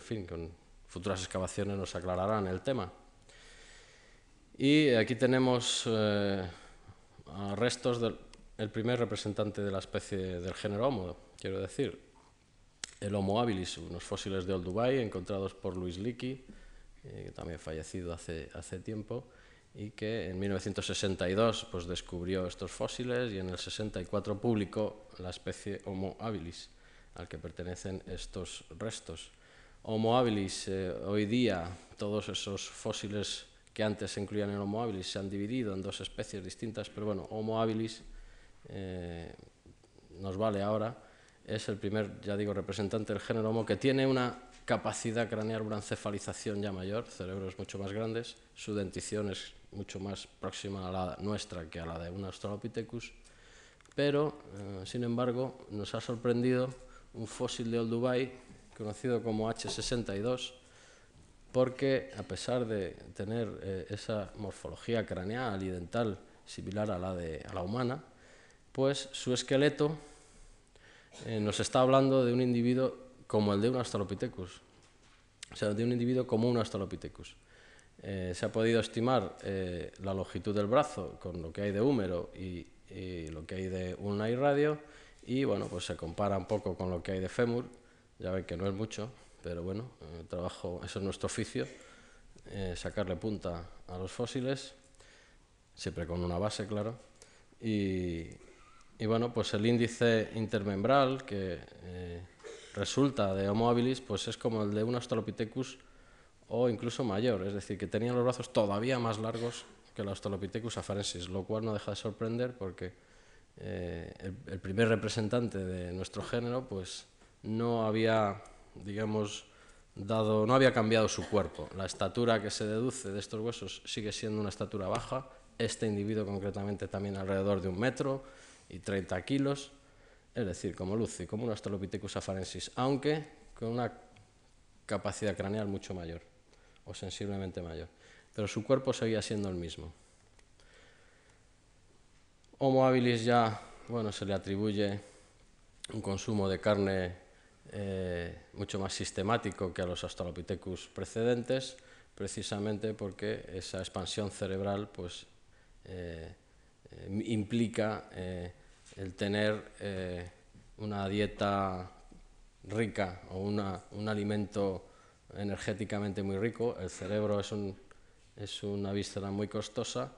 S2: futuras excavaciones nos aclararán el tema. Y aquí tenemos eh, restos del primer representante de la especie del género Homo, quiero decir, el Homo habilis, unos fósiles de Old Dubai encontrados por Luis Leakey, eh, también fallecido hace, hace tiempo, y que en 1962 pues, descubrió estos fósiles y en el 64 publicó la especie Homo habilis, al que pertenecen estos restos. Homo habilis, eh, hoy día todos esos fósiles que antes se incluían en Homo habilis se han dividido en dos especies distintas, pero bueno, Homo habilis eh, nos vale ahora, es el primer, ya digo, representante del género Homo que tiene una capacidad craneal, una ya mayor, cerebros mucho más grandes, su dentición es mucho más próxima a la nuestra que a la de un Australopithecus, pero, eh, sin embargo, nos ha sorprendido un fósil de Old Dubai, conocido como H62, porque a pesar de tener eh, esa morfología craneal y dental similar a la, de, a la humana, pues su esqueleto eh, nos está hablando de un individuo como el de un Australopithecus, o sea, de un individuo como un Australopithecus. Eh, se ha podido estimar eh, la longitud del brazo con lo que hay de húmero y, lo que hay de ulna y radio y bueno, pues se compara un poco con lo que hay de fémur, ya ven que no es mucho, pero bueno, el trabajo, eso es nuestro oficio, sacarle punta a los fósiles, siempre con una base, claro, y, y bueno, pues el índice intermembral que eh, resulta de Homo habilis pues es como el de un Australopithecus o incluso mayor, es decir, que tenían los brazos todavía más largos que el Australopithecus afarensis, lo cual no deja de sorprender porque eh, el, primer representante de nuestro género pues no había, digamos, dado, no había cambiado su cuerpo. La estatura que se deduce de estos huesos sigue siendo una estatura baja, este individuo concretamente también alrededor de un metro, y 30 kilos, es decir, como Lucy, como un Australopithecus afarensis, aunque con una capacidad craneal mucho mayor, o sensiblemente mayor. Pero su cuerpo seguía siendo el mismo. Homo habilis ya, bueno, se le atribuye un consumo de carne eh, mucho más sistemático que a los Australopithecus precedentes, precisamente porque esa expansión cerebral pues, eh, eh, implica el tener eh, una dieta rica o un alimento energéticamente muy rico. El cerebro es, un, es una víscera muy costosa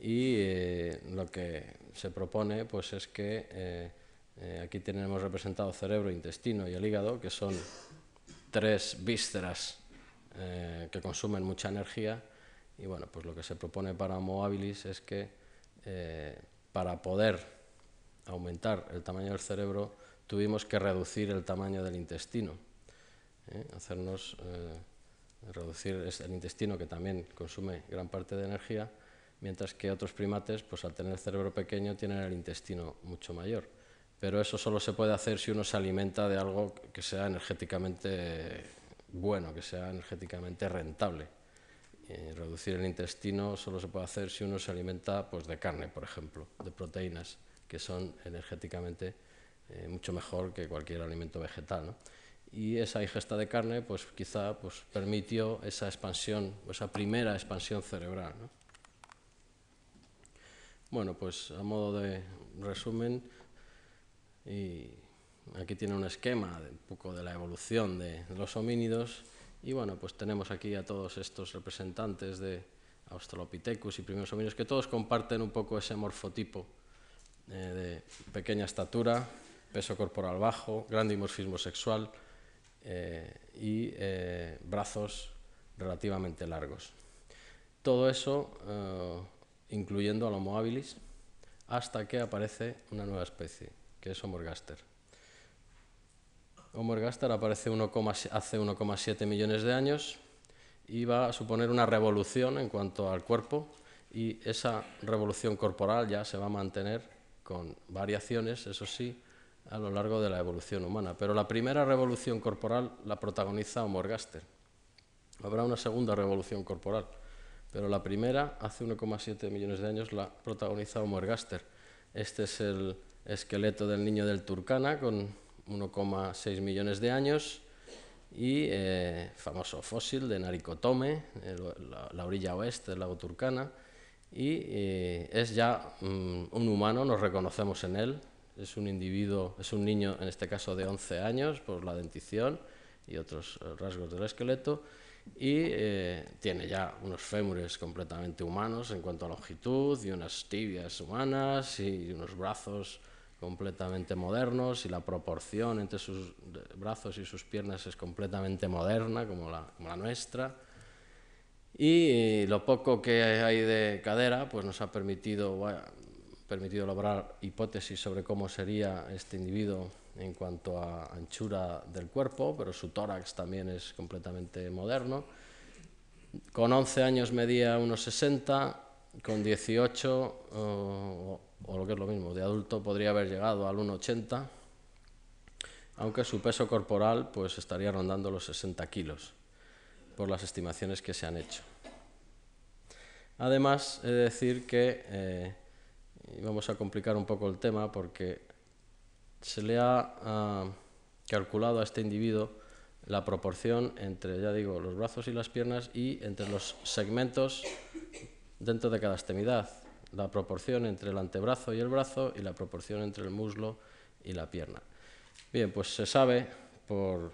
S2: y eh, lo que se propone pues, es que eh, aquí tenemos representado cerebro, intestino y el hígado, que son tres vísceras que consumen mucha energía. Y bueno, pues lo que se propone para Homo habilis es que para poder aumentar el tamaño del cerebro, tuvimos que reducir el tamaño del intestino, ¿eh? hacernos eh, reducir el intestino que también consume gran parte de energía, mientras que otros primates, pues al tener el cerebro pequeño, tienen el intestino mucho mayor. Pero eso solo se puede hacer si uno se alimenta de algo que sea energéticamente bueno, que sea energéticamente rentable. reducir el intestino solo se puede hacer si uno se alimenta pues, de carne, por ejemplo, de proteínas que son energéticamente eh, mucho mejor que cualquier alimento vegetal. Y esa ingesta de carne, pues quizá pues, permitió esa expansión, esa primera expansión cerebral. Bueno, pues a modo de resumen, y aquí tiene un esquema de un poco de la evolución de, los homínidos, y bueno, pues tenemos aquí a todos estos representantes de Australopithecus y primeros homínidos que todos comparten un poco ese morfotipo eh, de pequeña estatura, peso corporal bajo, gran dimorfismo sexual eh, y eh, brazos relativamente largos. Todo eso incluyendo al Homo habilis hasta que aparece una nueva especie, que es Homo ergaster. Homo ergaster aparece hace 1,7 millones de años y va a suponer una revolución en cuanto al cuerpo y esa revolución corporal ya se va a mantener con variaciones, eso sí, a lo largo de la evolución humana. Pero la primera revolución corporal la protagoniza Homo ergaster. Habrá una segunda revolución corporal, pero la primera, hace 1,7 millones de años, la protagoniza Homo ergaster. Este es el esqueleto del niño del Turkana, con 1,6 millones de años, y eh, famoso fósil de Naricotome, la orilla oeste del lago Turkana, y eh, es ya mm, un humano, nos reconocemos en él, es un individuo, es un niño en este caso de 11 años por la dentición y otros eh, rasgos del esqueleto y eh, tiene ya unos fémures completamente humanos en cuanto a longitud y unas tibias humanas y unos brazos completamente modernos y la proporción entre sus brazos y sus piernas es completamente moderna como la, nuestra. Y lo poco que hay de cadera pues nos ha permitido, permitido lograr hipótesis sobre cómo sería este individuo en cuanto a anchura del cuerpo, pero su tórax también es completamente moderno. Con 11 años medía unos 60, con 18, o, lo que es lo mismo, de adulto podría haber llegado al 1,80, aunque su peso corporal pues estaría rondando los 60 kilos, por las estimaciones que se han hecho. Además, he de decir que, eh, vamos a complicar un poco el tema, porque se le ha ah, calculado a este individuo la proporción entre, ya digo, los brazos y las piernas y entre los segmentos dentro de cada extremidad, la proporción entre el antebrazo y el brazo y la proporción entre el muslo y la pierna. Bien, pues se sabe por,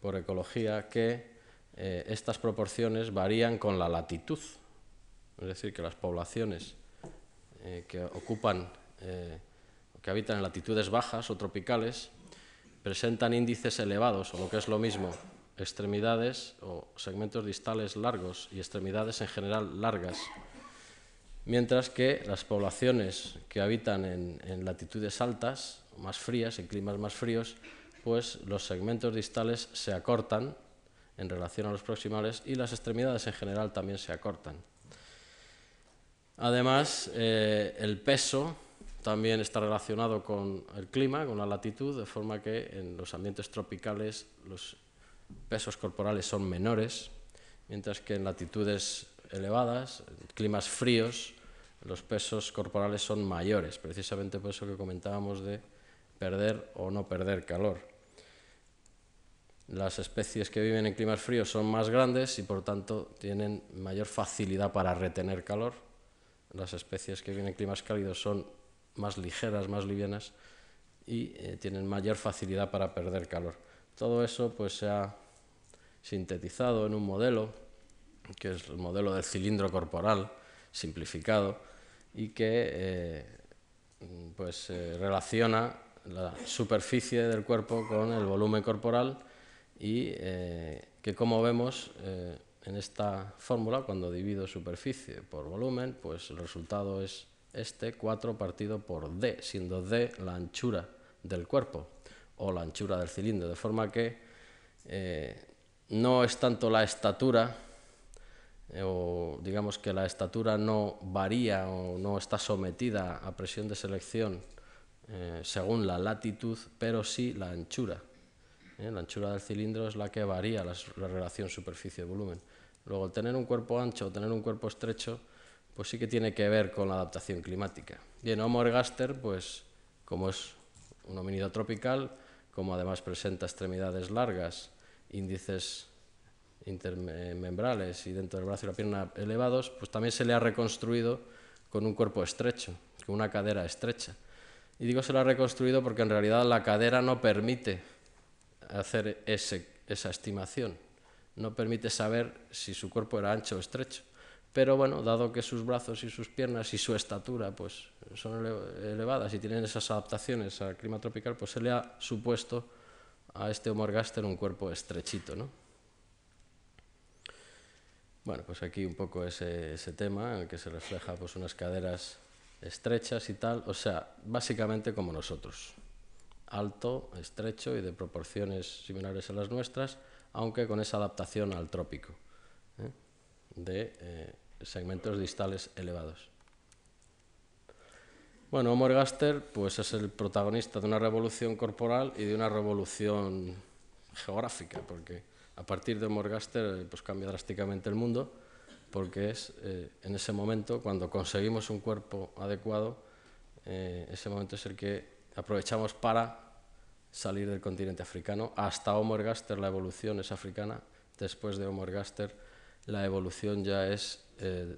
S2: por ecología que eh, estas proporciones varían con la latitud, es decir, que las poblaciones eh, que ocupan eh, que habitan en latitudes bajas o tropicales presentan índices elevados, o lo que es lo mismo, extremidades o segmentos distales largos y extremidades en general largas, mientras que las poblaciones que habitan en, latitudes altas, más frías, en climas más fríos, pues los segmentos distales se acortan en relación a los proximales y las extremidades en general también se acortan. Además, eh, el peso también está relacionado con el clima, con la latitud, de forma que en los ambientes tropicales los pesos corporales son menores, mientras que en latitudes elevadas, en climas fríos, los pesos corporales son mayores, precisamente por eso que comentábamos de perder o no perder calor. Las especies que viven en climas fríos son más grandes y por tanto tienen mayor facilidad para retener calor. Las especies que viven en climas cálidos son más ligeras, más livianas y eh, tienen mayor facilidad para perder calor. Todo eso pues se ha sintetizado en un modelo, que es el modelo del cilindro corporal simplificado y que eh, pues relaciona la superficie del cuerpo con el volumen corporal y eh, que como vemos en esta fórmula cuando divido superficie por volumen pues el resultado es este 4 partido por d, siendo d la anchura del cuerpo o la anchura del cilindro, de forma que eh, no es tanto la estatura, eh, o digamos que la estatura no varía o no está sometida a presión de selección eh, según la latitud, pero sí la anchura. La anchura del cilindro es la que varía la, la relación superficie-volumen. Luego, tener un cuerpo ancho o tener un cuerpo estrecho pues sí que tiene que ver con la adaptación climática. Bien, Homo ergaster, pues como es un homínido tropical, como además presenta extremidades largas, índices intermembrales y dentro del brazo y la pierna elevados, pues también se le ha reconstruido con un cuerpo estrecho, con una cadera estrecha. Y digo se le ha reconstruido porque en realidad la cadera no permite hacer esa estimación, no permite saber si su cuerpo era ancho o estrecho. Pero bueno, dado que sus brazos y sus piernas y su estatura pues, son elevadas y tienen esas adaptaciones al clima tropical, pues se le ha supuesto a este Homo ergaster un cuerpo estrechito. ¿no? Bueno, pues aquí un poco ese, ese tema en el que se refleja pues, unas caderas estrechas y tal, o sea, básicamente como nosotros, alto, estrecho y de proporciones similares a las nuestras, aunque con esa adaptación al trópico. ¿eh? de eh, segmentos distales elevados. Bueno, Homo pues, es el protagonista de una revolución corporal y de una revolución geográfica, porque a partir de Homo ergaster pues, cambia drásticamente el mundo, porque es eh, en ese momento, cuando conseguimos un cuerpo adecuado, eh, ese momento es el que aprovechamos para salir del continente africano. Hasta Homo ergaster la evolución es africana, después de Homo ergaster la evolución ya es eh,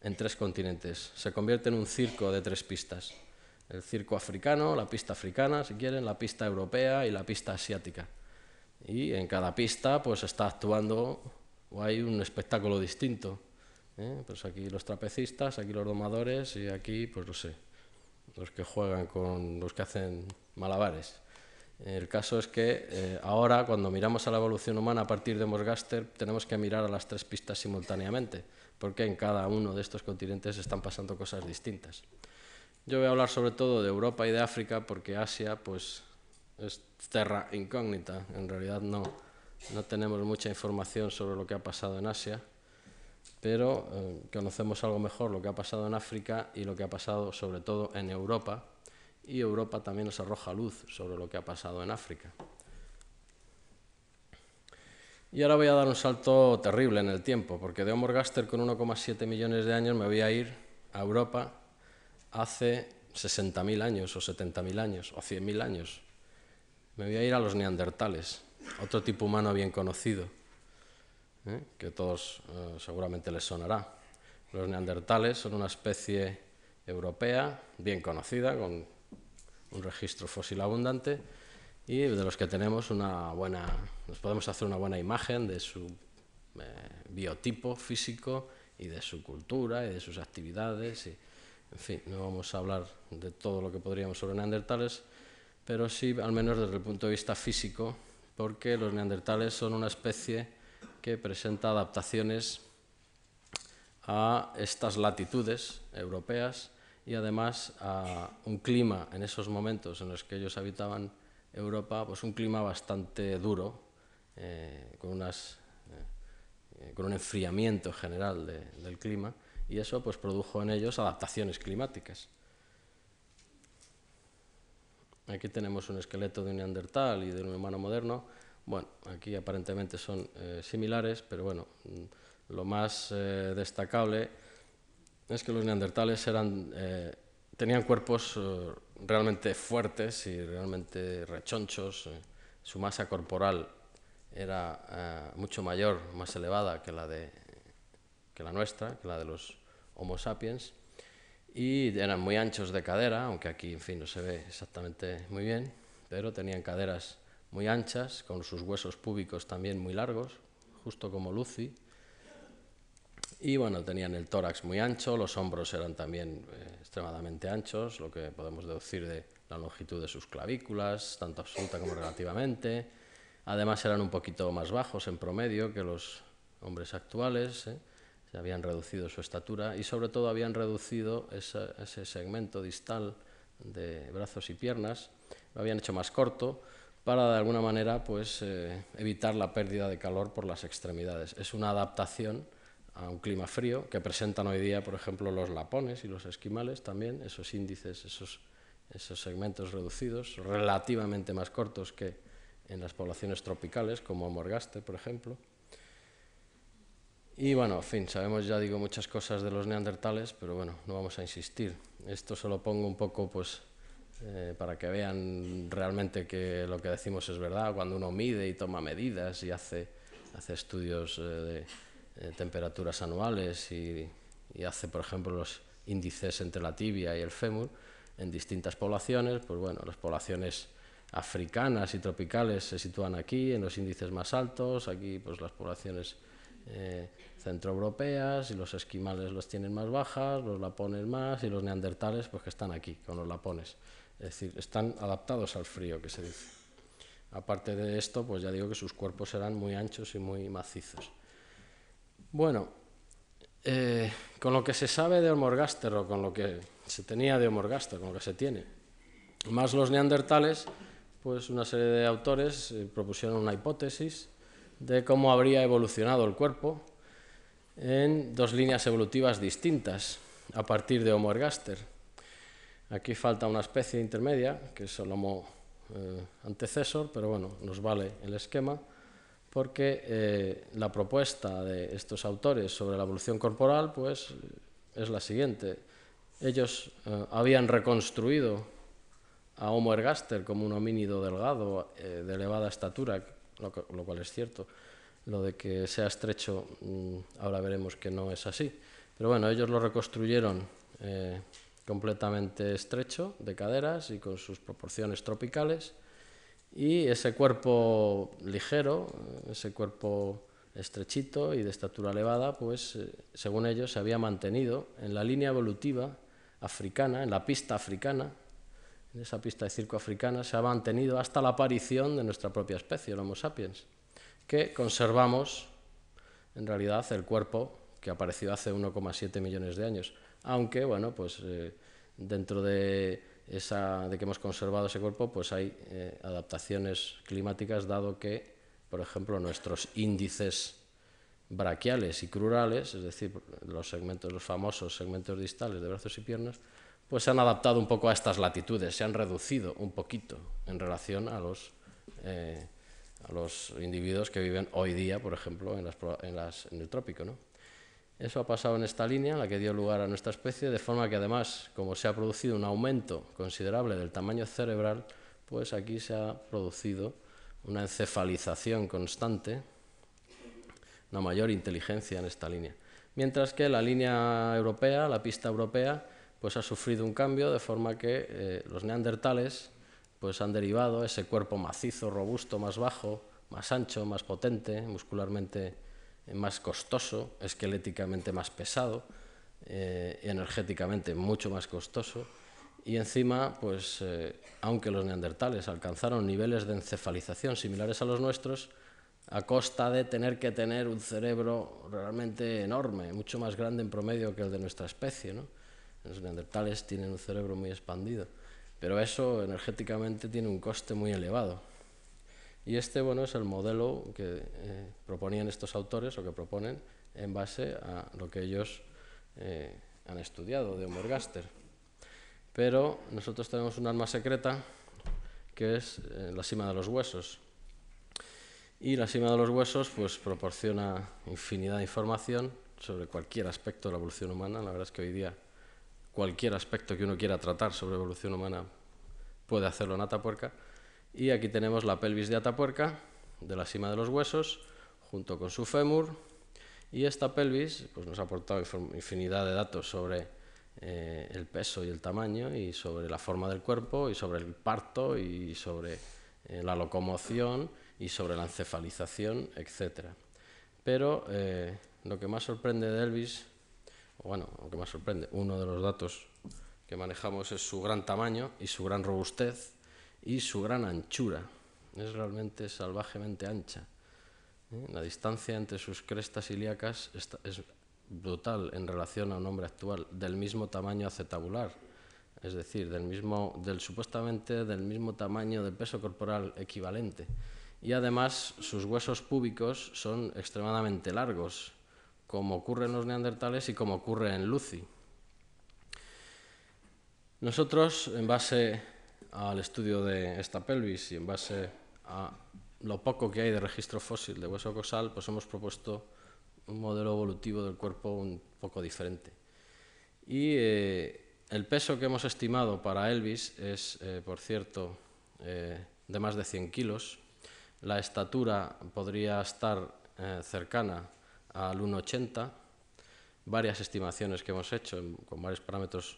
S2: en tres continentes. Se convierte en un circo de tres pistas. El circo africano, la pista africana, si quieren, la pista europea y la pista asiática. y en cada pista pues está actuando o hay un espectáculo distinto. ¿eh? Pues aquí los trapecistas, aquí los domadores y aquí, pues no sé, los que juegan con los que hacen malabares. El caso es que eh, ahora, cuando miramos a la evolución humana a partir de Morgaster, tenemos que mirar a las tres pistas simultáneamente, porque en cada uno de estos continentes están pasando cosas distintas. Yo voy a hablar sobre todo de Europa y de África, porque Asia, pues, es terra incógnita. En realidad no, no tenemos mucha información sobre lo que ha pasado en Asia, pero eh, conocemos algo mejor lo que ha pasado en África y lo que ha pasado sobre todo en Europa y Europa también nos arroja luz sobre lo que ha pasado en África. Y ahora voy a dar un salto terrible en el tiempo, porque de Gaster con 1,7 millones de años me voy a ir a Europa hace 60.000 años o 70.000 años o 100.000 años. Me voy a ir a los neandertales, otro tipo humano bien conocido, ¿eh? que todos eh, seguramente les sonará. Los neandertales son una especie europea bien conocida, con un registro fósil abundante y de los que tenemos una buena, nos podemos hacer una buena imagen de su eh, biotipo físico y de su cultura y de sus actividades. Y, en fin, no vamos a hablar de todo lo que podríamos sobre neandertales, pero sí, al menos desde el punto de vista físico, porque los neandertales son una especie que presenta adaptaciones a estas latitudes europeas y además a un clima en esos momentos en los que ellos habitaban Europa, pues un clima bastante duro, eh, con, unas, eh, con un enfriamiento general del clima, y eso pues produjo en ellos adaptaciones climáticas. Aquí tenemos un esqueleto de un neandertal y de un humano moderno. Bueno, aquí aparentemente son eh, similares, pero bueno, mm, lo más destacable es que los neandertales eran, eh, tenían cuerpos eh, realmente fuertes y realmente rechonchos. Eh, su masa corporal era mucho mayor, más elevada que la, de, que la nuestra, que la de los Homo sapiens. Y eran muy anchos de cadera, aunque aquí, en fin, no se ve exactamente muy bien, pero tenían caderas muy anchas, con sus huesos púbicos también muy largos, justo como Lucy y bueno, tenían el tórax muy ancho, los hombros eran también eh, extremadamente anchos, lo que podemos deducir de la longitud de sus clavículas, tanto absoluta como relativamente. Además eran un poquito más bajos en promedio que los hombres actuales, ¿eh? se habían reducido su estatura y sobre todo habían reducido ese segmento distal de brazos y piernas, lo habían hecho más corto para de alguna manera pues, eh, evitar la pérdida de calor por las extremidades. Es una adaptación a un clima frío, que presentan hoy día, por ejemplo, los lapones y los esquimales también, esos índices, esos, esos segmentos reducidos, relativamente más cortos que en las poblaciones tropicales, como Morgaste, por ejemplo. Y bueno, en fin, sabemos ya digo muchas cosas de los neandertales, pero bueno, no vamos a insistir. Esto se lo pongo un poco pues eh, para que vean realmente que lo que decimos es verdad, cuando uno mide y toma medidas y hace, hace estudios eh, de eh, temperaturas anuales y, hace, por ejemplo, los índices entre la tibia y el fémur en distintas poblaciones, pues bueno, las poblaciones africanas y tropicales se sitúan aquí en los índices más altos, aquí pues las poblaciones centroeuropeas y los esquimales los tienen más bajas, los lapones más y los neandertales pues que están aquí con los lapones, es decir, están adaptados al frío que se dice. Aparte de esto, pues ya digo que sus cuerpos eran muy anchos y muy macizos. Bueno, eh, con lo que se sabe de Homorgaster o con lo que se tenía de Homorgaster, con lo que se tiene, más los neandertales, pues una serie de autores eh, propusieron una hipótesis de cómo habría evolucionado el cuerpo en dos líneas evolutivas distintas a partir de Homo ergaster. Aquí falta una especie intermedia, que es el Homo eh, antecesor, pero bueno, nos vale el esquema porque eh, la propuesta de estos autores sobre la evolución corporal pues, es la siguiente. Ellos eh, habían reconstruido a Homo ergaster como un homínido delgado, de elevada estatura, lo, cual es cierto. Lo de que sea estrecho, mm, ahora veremos que no es así. Pero bueno, ellos lo reconstruyeron completamente estrecho, de caderas y con sus proporciones tropicales. Y ese cuerpo ligero, ese cuerpo estrechito y de estatura elevada, pues eh, según ellos se había mantenido en la línea evolutiva africana, en la pista africana, en esa pista de circo africana, se ha mantenido hasta la aparición de nuestra propia especie, el Homo sapiens, que conservamos en realidad el cuerpo que apareció hace 1,7 millones de años, aunque bueno, pues eh, dentro de esa de que hemos conservado ese cuerpo, pues hay eh, adaptaciones climáticas dado que, por ejemplo, nuestros índices braquiales y crurales, es decir, los segmentos, los famosos segmentos distales de brazos y piernas, pues se han adaptado un poco a estas latitudes, se han reducido un poquito en relación a los, eh, a los individuos que viven hoy día, por ejemplo, en, las, en, el trópico. ¿no? Eso ha pasado en esta línea, la que dio lugar a nuestra especie, de forma que además, como se ha producido un aumento considerable del tamaño cerebral, pues aquí se ha producido una encefalización constante, una mayor inteligencia en esta línea. Mientras que la línea europea, la pista europea, pues ha sufrido un cambio de forma que eh, los neandertales pues han derivado ese cuerpo macizo, robusto, más bajo, más ancho, más potente, muscularmente más costoso, esqueléticamente más pesado, eh, energéticamente mucho más costoso. Y encima, pues, aunque los neandertales alcanzaron niveles de encefalización similares a los nuestros, a costa de tener que tener un cerebro realmente enorme, mucho más grande en promedio que el de nuestra especie, ¿no? Los neandertales tienen un cerebro muy expandido, pero eso energéticamente tiene un coste muy elevado. Y este bueno, es el modelo que eh, proponían estos autores o que proponen en base a lo que ellos eh, han estudiado de Gaster. Pero nosotros tenemos un arma secreta que es eh, la cima de los huesos. Y la cima de los huesos pues, proporciona infinidad de información sobre cualquier aspecto de la evolución humana. La verdad es que hoy día cualquier aspecto que uno quiera tratar sobre evolución humana puede hacerlo en Atapuerca. Y aquí tenemos la pelvis de Atapuerca, de la cima de los huesos, junto con su fémur. Y esta pelvis pues, nos ha aportado infinidad de datos sobre eh, el peso y el tamaño, y sobre la forma del cuerpo, y sobre el parto, y sobre eh, la locomoción, y sobre la encefalización, etc. Pero eh, lo que más sorprende de Elvis bueno, aunque me sorprende, uno de los datos que manejamos es su gran tamaño y su gran robustez y su gran anchura. Es realmente salvajemente ancha. ¿eh? La distancia entre sus crestas ilíacas es brutal en relación a un hombre actual, del mismo tamaño acetabular, es decir, del, mismo, del supuestamente del mismo tamaño del peso corporal equivalente. Y además sus huesos púbicos son extremadamente largos, como ocurre en los neandertales y como ocurre en Lucy. Nosotros, en base al estudio de esta pelvis y en base a lo poco que hay de registro fósil de hueso cosal, pues hemos propuesto un modelo evolutivo del cuerpo un poco diferente. Y eh, el peso que hemos estimado para Elvis es, eh, por cierto, eh, de más de 100 kilos. La estatura podría estar cercana al 1,80. Varias estimaciones que hemos hecho con varios parámetros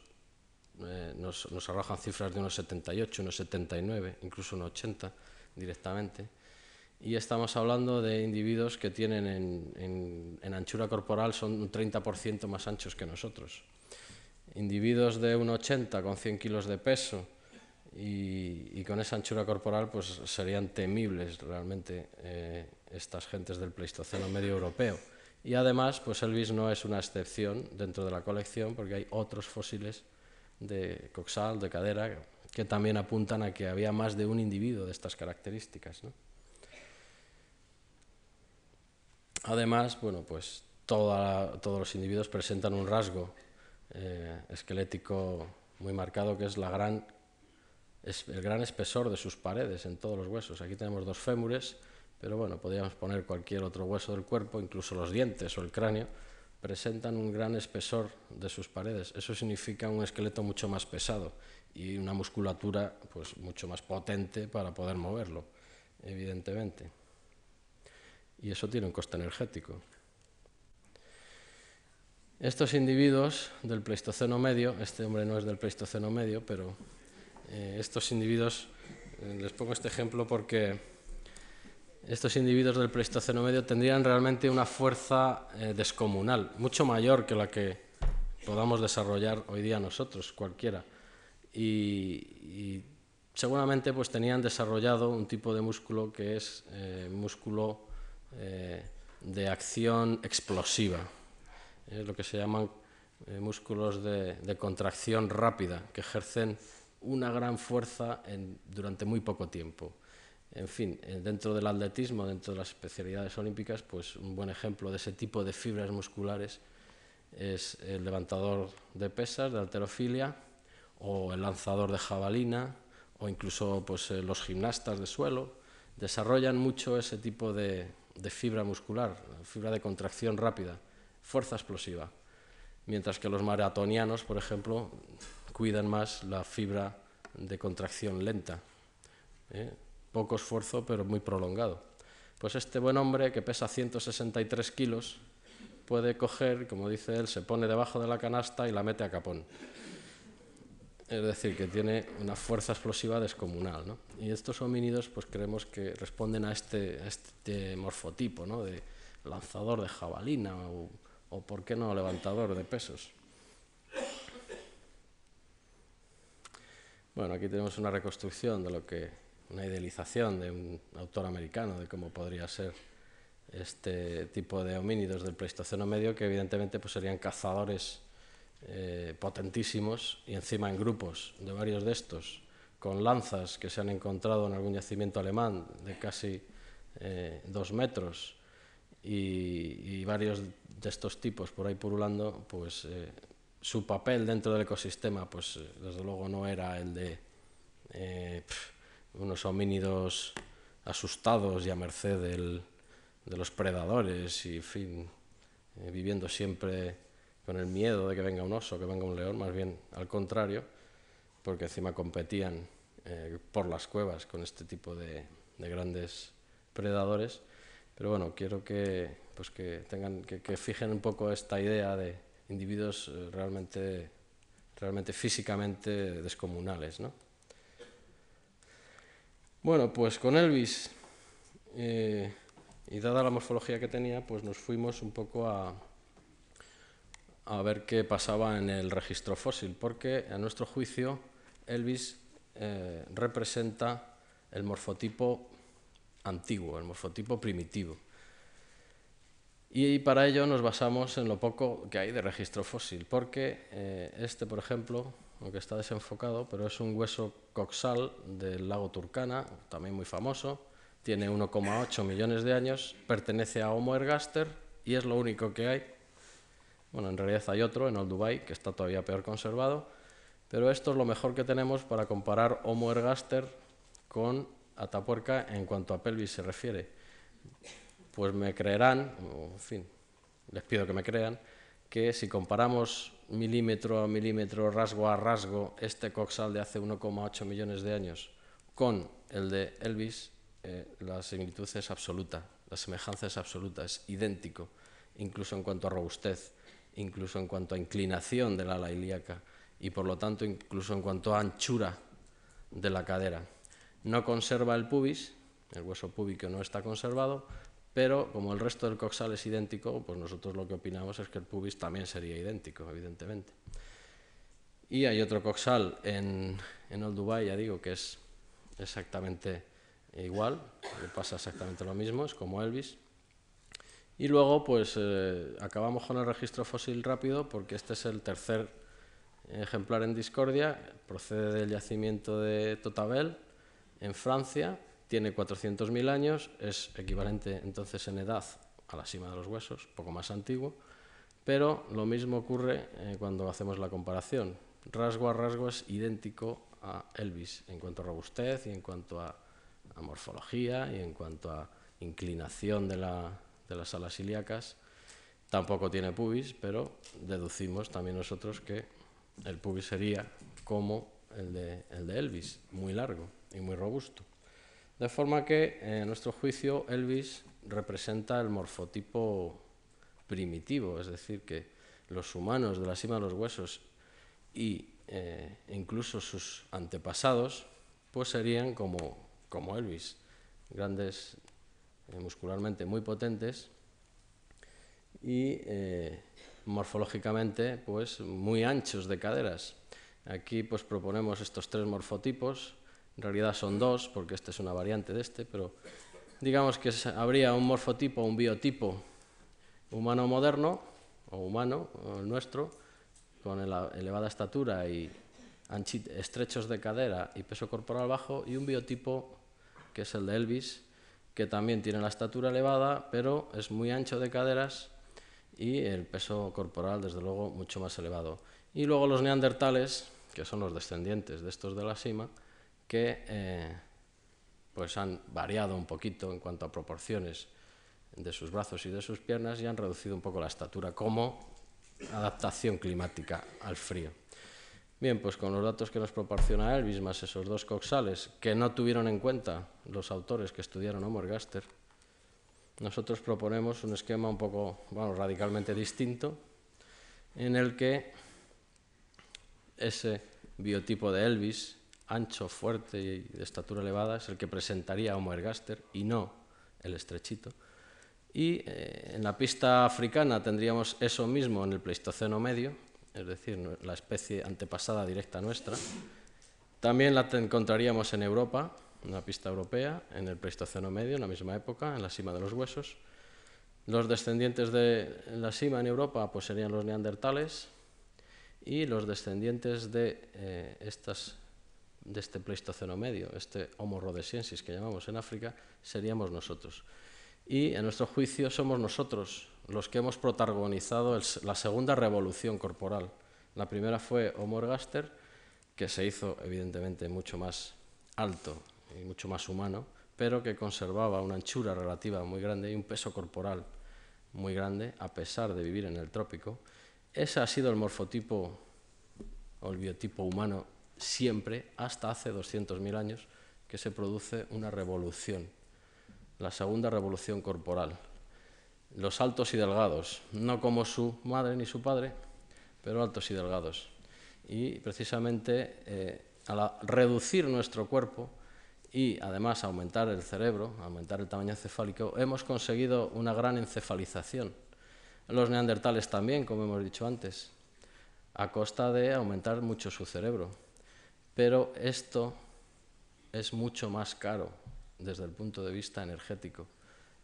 S2: eh, nos, arrojan cifras de unos 78, unos 79, incluso 1,80 directamente. Y estamos hablando de individuos que tienen en, en anchura corporal son un 30% más anchos que nosotros. Individuos de 1,80 con 100 kilos de peso y, con esa anchura corporal pues serían temibles realmente eh, estas gentes del Pleistoceno medio europeo. Y además, pues Elvis no es una excepción dentro de la colección porque hay otros fósiles de coxal, de cadera, que también apuntan a que había más de un individuo de estas características. Además, bueno, pues todos los individuos presentan un rasgo eh, esquelético muy marcado que es, la gran, es el gran espesor de sus paredes en todos los huesos. Aquí tenemos dos fémures pero bueno, podríamos poner cualquier otro hueso del cuerpo, incluso los dientes o el cráneo, presentan un gran espesor de sus paredes. Eso significa un esqueleto mucho más pesado y una musculatura pues, mucho más potente para poder moverlo, evidentemente. Y eso tiene un coste energético. Estos individuos del Pleistoceno medio, este hombre no es del Pleistoceno medio, pero eh, estos individuos les pongo este ejemplo porque estos individuos del Pleistoceno medio tendrían realmente una fuerza eh, descomunal, mucho mayor que la que podamos desarrollar hoy día nosotros, cualquiera. Y, seguramente pues tenían desarrollado un tipo de músculo que es eh, músculo eh, de acción explosiva, es lo que se llaman músculos de, contracción rápida, que ejercen una gran fuerza durante muy poco tiempo en fin, eh, dentro del atletismo, dentro de las especialidades olímpicas, pues un buen ejemplo de ese tipo de fibras musculares es el levantador de pesas, de alterofilia, o el lanzador de jabalina, o incluso pues, eh, los gimnastas de suelo, desarrollan mucho ese tipo de, fibra muscular, fibra de contracción rápida, fuerza explosiva, mientras que los maratonianos, por ejemplo, cuidan más la fibra de contracción lenta. ¿eh? Poco esfuerzo, pero muy prolongado. Pues este buen hombre, que pesa 163 kilos, puede coger, como dice él, se pone debajo de la canasta y la mete a capón. Es decir, que tiene una fuerza explosiva descomunal. ¿no? Y estos homínidos, pues creemos que responden a este, este morfotipo, ¿no? de lanzador de jabalina o, o, ¿por qué no, levantador de pesos. Bueno, aquí tenemos una reconstrucción de lo que una idealización de un autor americano de cómo podría ser este tipo de homínidos del Pleistoceno medio, que evidentemente pues, serían cazadores eh, potentísimos y encima en grupos de varios de estos, con lanzas que se han encontrado en algún yacimiento alemán de casi eh, dos metros y, varios de estos tipos por ahí purulando, pues eh, su papel dentro del ecosistema, pues desde luego no era el de unos homínidos asustados y a merced de los predadores y, fin, eh, viviendo siempre con el miedo de que venga un oso, que venga un león, más bien al contrario, porque encima competían eh, por las cuevas con este tipo de, grandes predadores. Pero bueno, quiero que, pues que, tengan, que, que fijen un poco esta idea de individuos eh, realmente, realmente físicamente descomunales. ¿no? Bueno, pues con Elvis, eh, y dada la morfología que tenía, pues nos fuimos un poco a, a ver qué pasaba en el registro fósil, porque a nuestro juicio Elvis eh, representa el morfotipo antiguo, el morfotipo primitivo. Y para ello nos basamos en lo poco que hay de registro fósil, porque eh, este, por ejemplo, aunque está desenfocado, pero es un hueso coxal del lago Turkana, también muy famoso, tiene 1,8 millones de años, pertenece a Homo ergaster y es lo único que hay. Bueno, en realidad hay otro en Old Dubai que está todavía peor conservado, pero esto es lo mejor que tenemos para comparar Homo ergaster con Atapuerca en cuanto a pelvis se refiere. Pues me creerán, en fin, les pido que me crean, que si comparamos milímetro a milímetro, rasgo a rasgo, este coxal de hace 1,8 millones de años con el de Elvis, eh, la similitud es absoluta, la semejanza es absoluta, es idéntico, incluso en cuanto a robustez, incluso en cuanto a inclinación del ala ilíaca y por lo tanto incluso en cuanto a anchura de la cadera. No conserva el pubis, el hueso púbico no está conservado, pero como el resto del coxal es idéntico, pues nosotros lo que opinamos es que el pubis también sería idéntico, evidentemente. Y hay otro coxal en, en Old Dubai, ya digo, que es exactamente igual, le pasa exactamente lo mismo, es como Elvis. Y luego, pues eh, acabamos con el registro fósil rápido, porque este es el tercer ejemplar en discordia, procede del yacimiento de Totabel, en Francia, tiene 400.000 años, es equivalente entonces en edad a la cima de los huesos, poco más antiguo, pero lo mismo ocurre eh, cuando hacemos la comparación. Rasgo a rasgo es idéntico a Elvis en cuanto a robustez y en cuanto a, morfología y en cuanto a inclinación de, las alas ilíacas. Tampoco tiene pubis, pero deducimos también nosotros que el pubis sería como el de Elvis, muy largo y muy robusto. De forma que, en eh, nuestro juicio, Elvis representa el morfotipo primitivo, es decir, que los humanos de la cima de los huesos y, eh, incluso sus antepasados pues serían como, como Elvis, grandes, eh, muscularmente muy potentes y morfológicamente pues muy anchos de caderas. Aquí pues proponemos estos tres morfotipos, en realidad son dos porque esta es una variante de este, pero digamos que habría un morfotipo, un biotipo humano moderno o humano, el nuestro, con elevada estatura y estrechos de cadera y peso corporal bajo, y un biotipo que es el de Elvis, que también tiene la estatura elevada, pero es muy ancho de caderas y el peso corporal, desde luego, mucho más elevado. Y luego los neandertales, que son los descendientes de estos de la cima, que eh, pues han variado un poquito en cuanto a proporciones de sus brazos y de sus piernas y han reducido un poco la estatura como adaptación climática al frío. Bien, pues con los datos que nos proporciona Elvis, más esos dos coxales que no tuvieron en cuenta los autores que estudiaron Homo ergaster, nosotros proponemos un esquema un poco, bueno, radicalmente distinto, en el que ese biotipo de Elvis, ancho, fuerte y de estatura elevada, es el que presentaría Homo ergaster y no el estrechito. Y eh, en la pista africana tendríamos eso mismo en el Pleistoceno medio, es decir, la especie antepasada directa nuestra. También la encontraríamos en Europa, en la pista europea, en el Pleistoceno medio, en la misma época, en la cima de los huesos. Los descendientes de la cima en Europa pues serían los neandertales y los descendientes de, eh, estas, de este Pleistoceno medio, este Homo rhodesiensis que llamamos en África, seríamos nosotros. Y en nuestro juicio somos nosotros los que hemos protagonizado la segunda revolución corporal. La primera fue Homo ergaster, que se hizo evidentemente mucho más alto y mucho más humano, pero que conservaba una anchura relativa muy grande y un peso corporal muy grande, a pesar de vivir en el trópico. Ese ha sido el morfotipo o el biotipo humano siempre, hasta hace 200.000 años, que se produce una revolución, la segunda revolución corporal, los altos y delgados, no como su madre ni su padre, pero altos y delgados. Y precisamente eh, al reducir nuestro cuerpo y además aumentar el cerebro, aumentar el tamaño encefálico, hemos conseguido una gran encefalización. Los neandertales también, como hemos dicho antes, a costa de aumentar mucho su cerebro. Pero esto es mucho más caro desde el punto de vista energético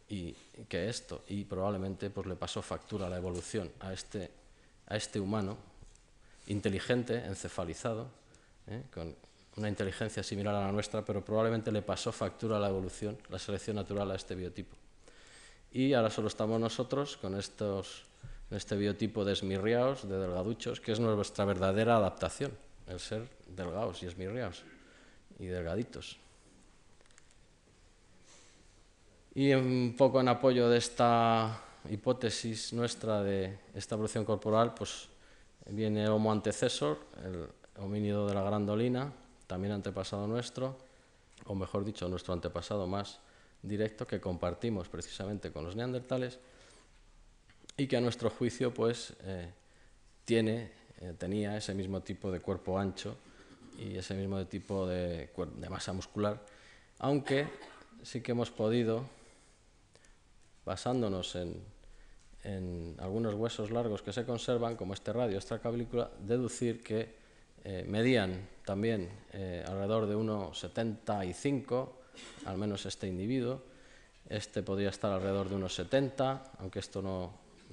S2: y que esto, y probablemente pues, le pasó factura a la evolución a este, a este humano inteligente, encefalizado, ¿eh? con una inteligencia similar a la nuestra, pero probablemente le pasó factura a la evolución, la selección natural a este biotipo. Y ahora solo estamos nosotros con estos, este biotipo de esmirriaos, de delgaduchos, que es nuestra verdadera adaptación, el ser delgados y esmirriaos y delgaditos. Y un poco en apoyo de esta hipótesis nuestra de esta evolución corporal, pues viene Homo antecesor, el homínido de la grandolina, también antepasado nuestro, o mejor dicho, nuestro antepasado más directo que compartimos precisamente con los neandertales y que a nuestro juicio pues eh, tiene, eh, tenía ese mismo tipo de cuerpo ancho y ese mismo tipo de, masa muscular, aunque sí que hemos podido basándonos en, algunos huesos largos que se conservan, como este radio, esta cavícula, deducir que eh, medían también eh, alrededor de 1,75, al menos este individuo. Este podría estar alrededor de unos 70, aunque esto no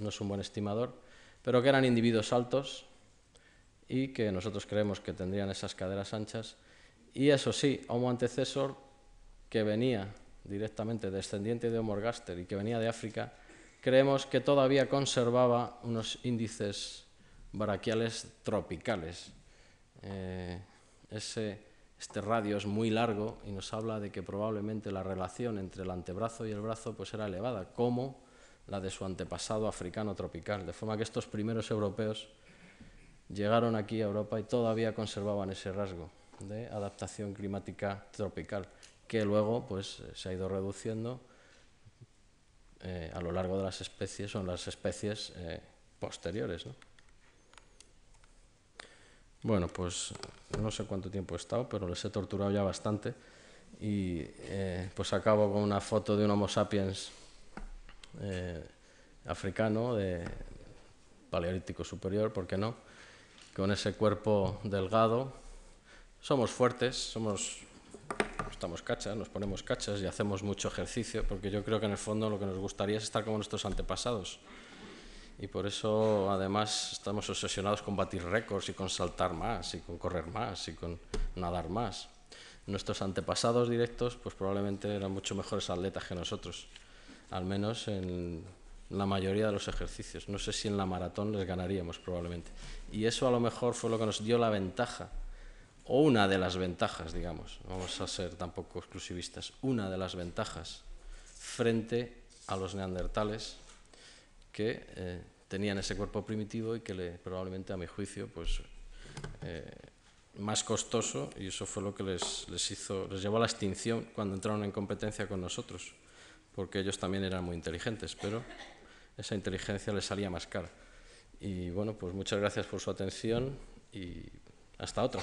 S2: es un buen estimador, pero que eran individuos altos y que nosotros creemos que tendrían esas caderas anchas. Y eso sí, Homo antecesor que venía directamente descendiente de Homo ergaster y que venía de África, creemos que todavía conservaba unos índices braquiales tropicales. Eh, ese, este radio es muy largo y nos habla de que probablemente la relación entre el antebrazo y el brazo pues era elevada, como la de su antepasado africano tropical, de forma que estos primeros europeos llegaron aquí a Europa y todavía conservaban ese rasgo de adaptación climática tropical que luego pues, se ha ido reduciendo eh, a lo largo de las especies, son las especies eh, posteriores. Bueno, pues no sé cuánto tiempo he estado, pero les he torturado ya bastante. Y eh, pues acabo con una foto de un Homo sapiens eh, africano, de paleolítico superior, ¿por qué no? Con ese cuerpo delgado. Somos fuertes, somos, estamos cachas, nos ponemos cachas y hacemos mucho ejercicio, porque yo creo que en el fondo lo que nos gustaría es estar como nuestros antepasados y por eso además estamos obsesionados con batir récords y con saltar más y con correr más y con nadar más. Nuestros antepasados directos pues probablemente eran mucho mejores atletas que nosotros, al menos en la mayoría de los ejercicios. No sé si en la maratón les ganaríamos probablemente. Y eso a lo mejor fue lo que nos dio la ventaja, o una de las ventajas, digamos, vamos a ser tampoco exclusivistas, una de las ventajas frente a los neandertales que eh, tenían ese cuerpo primitivo y que le, probablemente, a mi juicio, pues eh, más costoso y eso fue lo que les, les, hizo, les llevó a la extinción cuando entraron en competencia con nosotros, porque ellos también eran muy inteligentes, pero esa inteligencia les salía más cara. Y bueno, pues muchas gracias por su atención y hasta otra.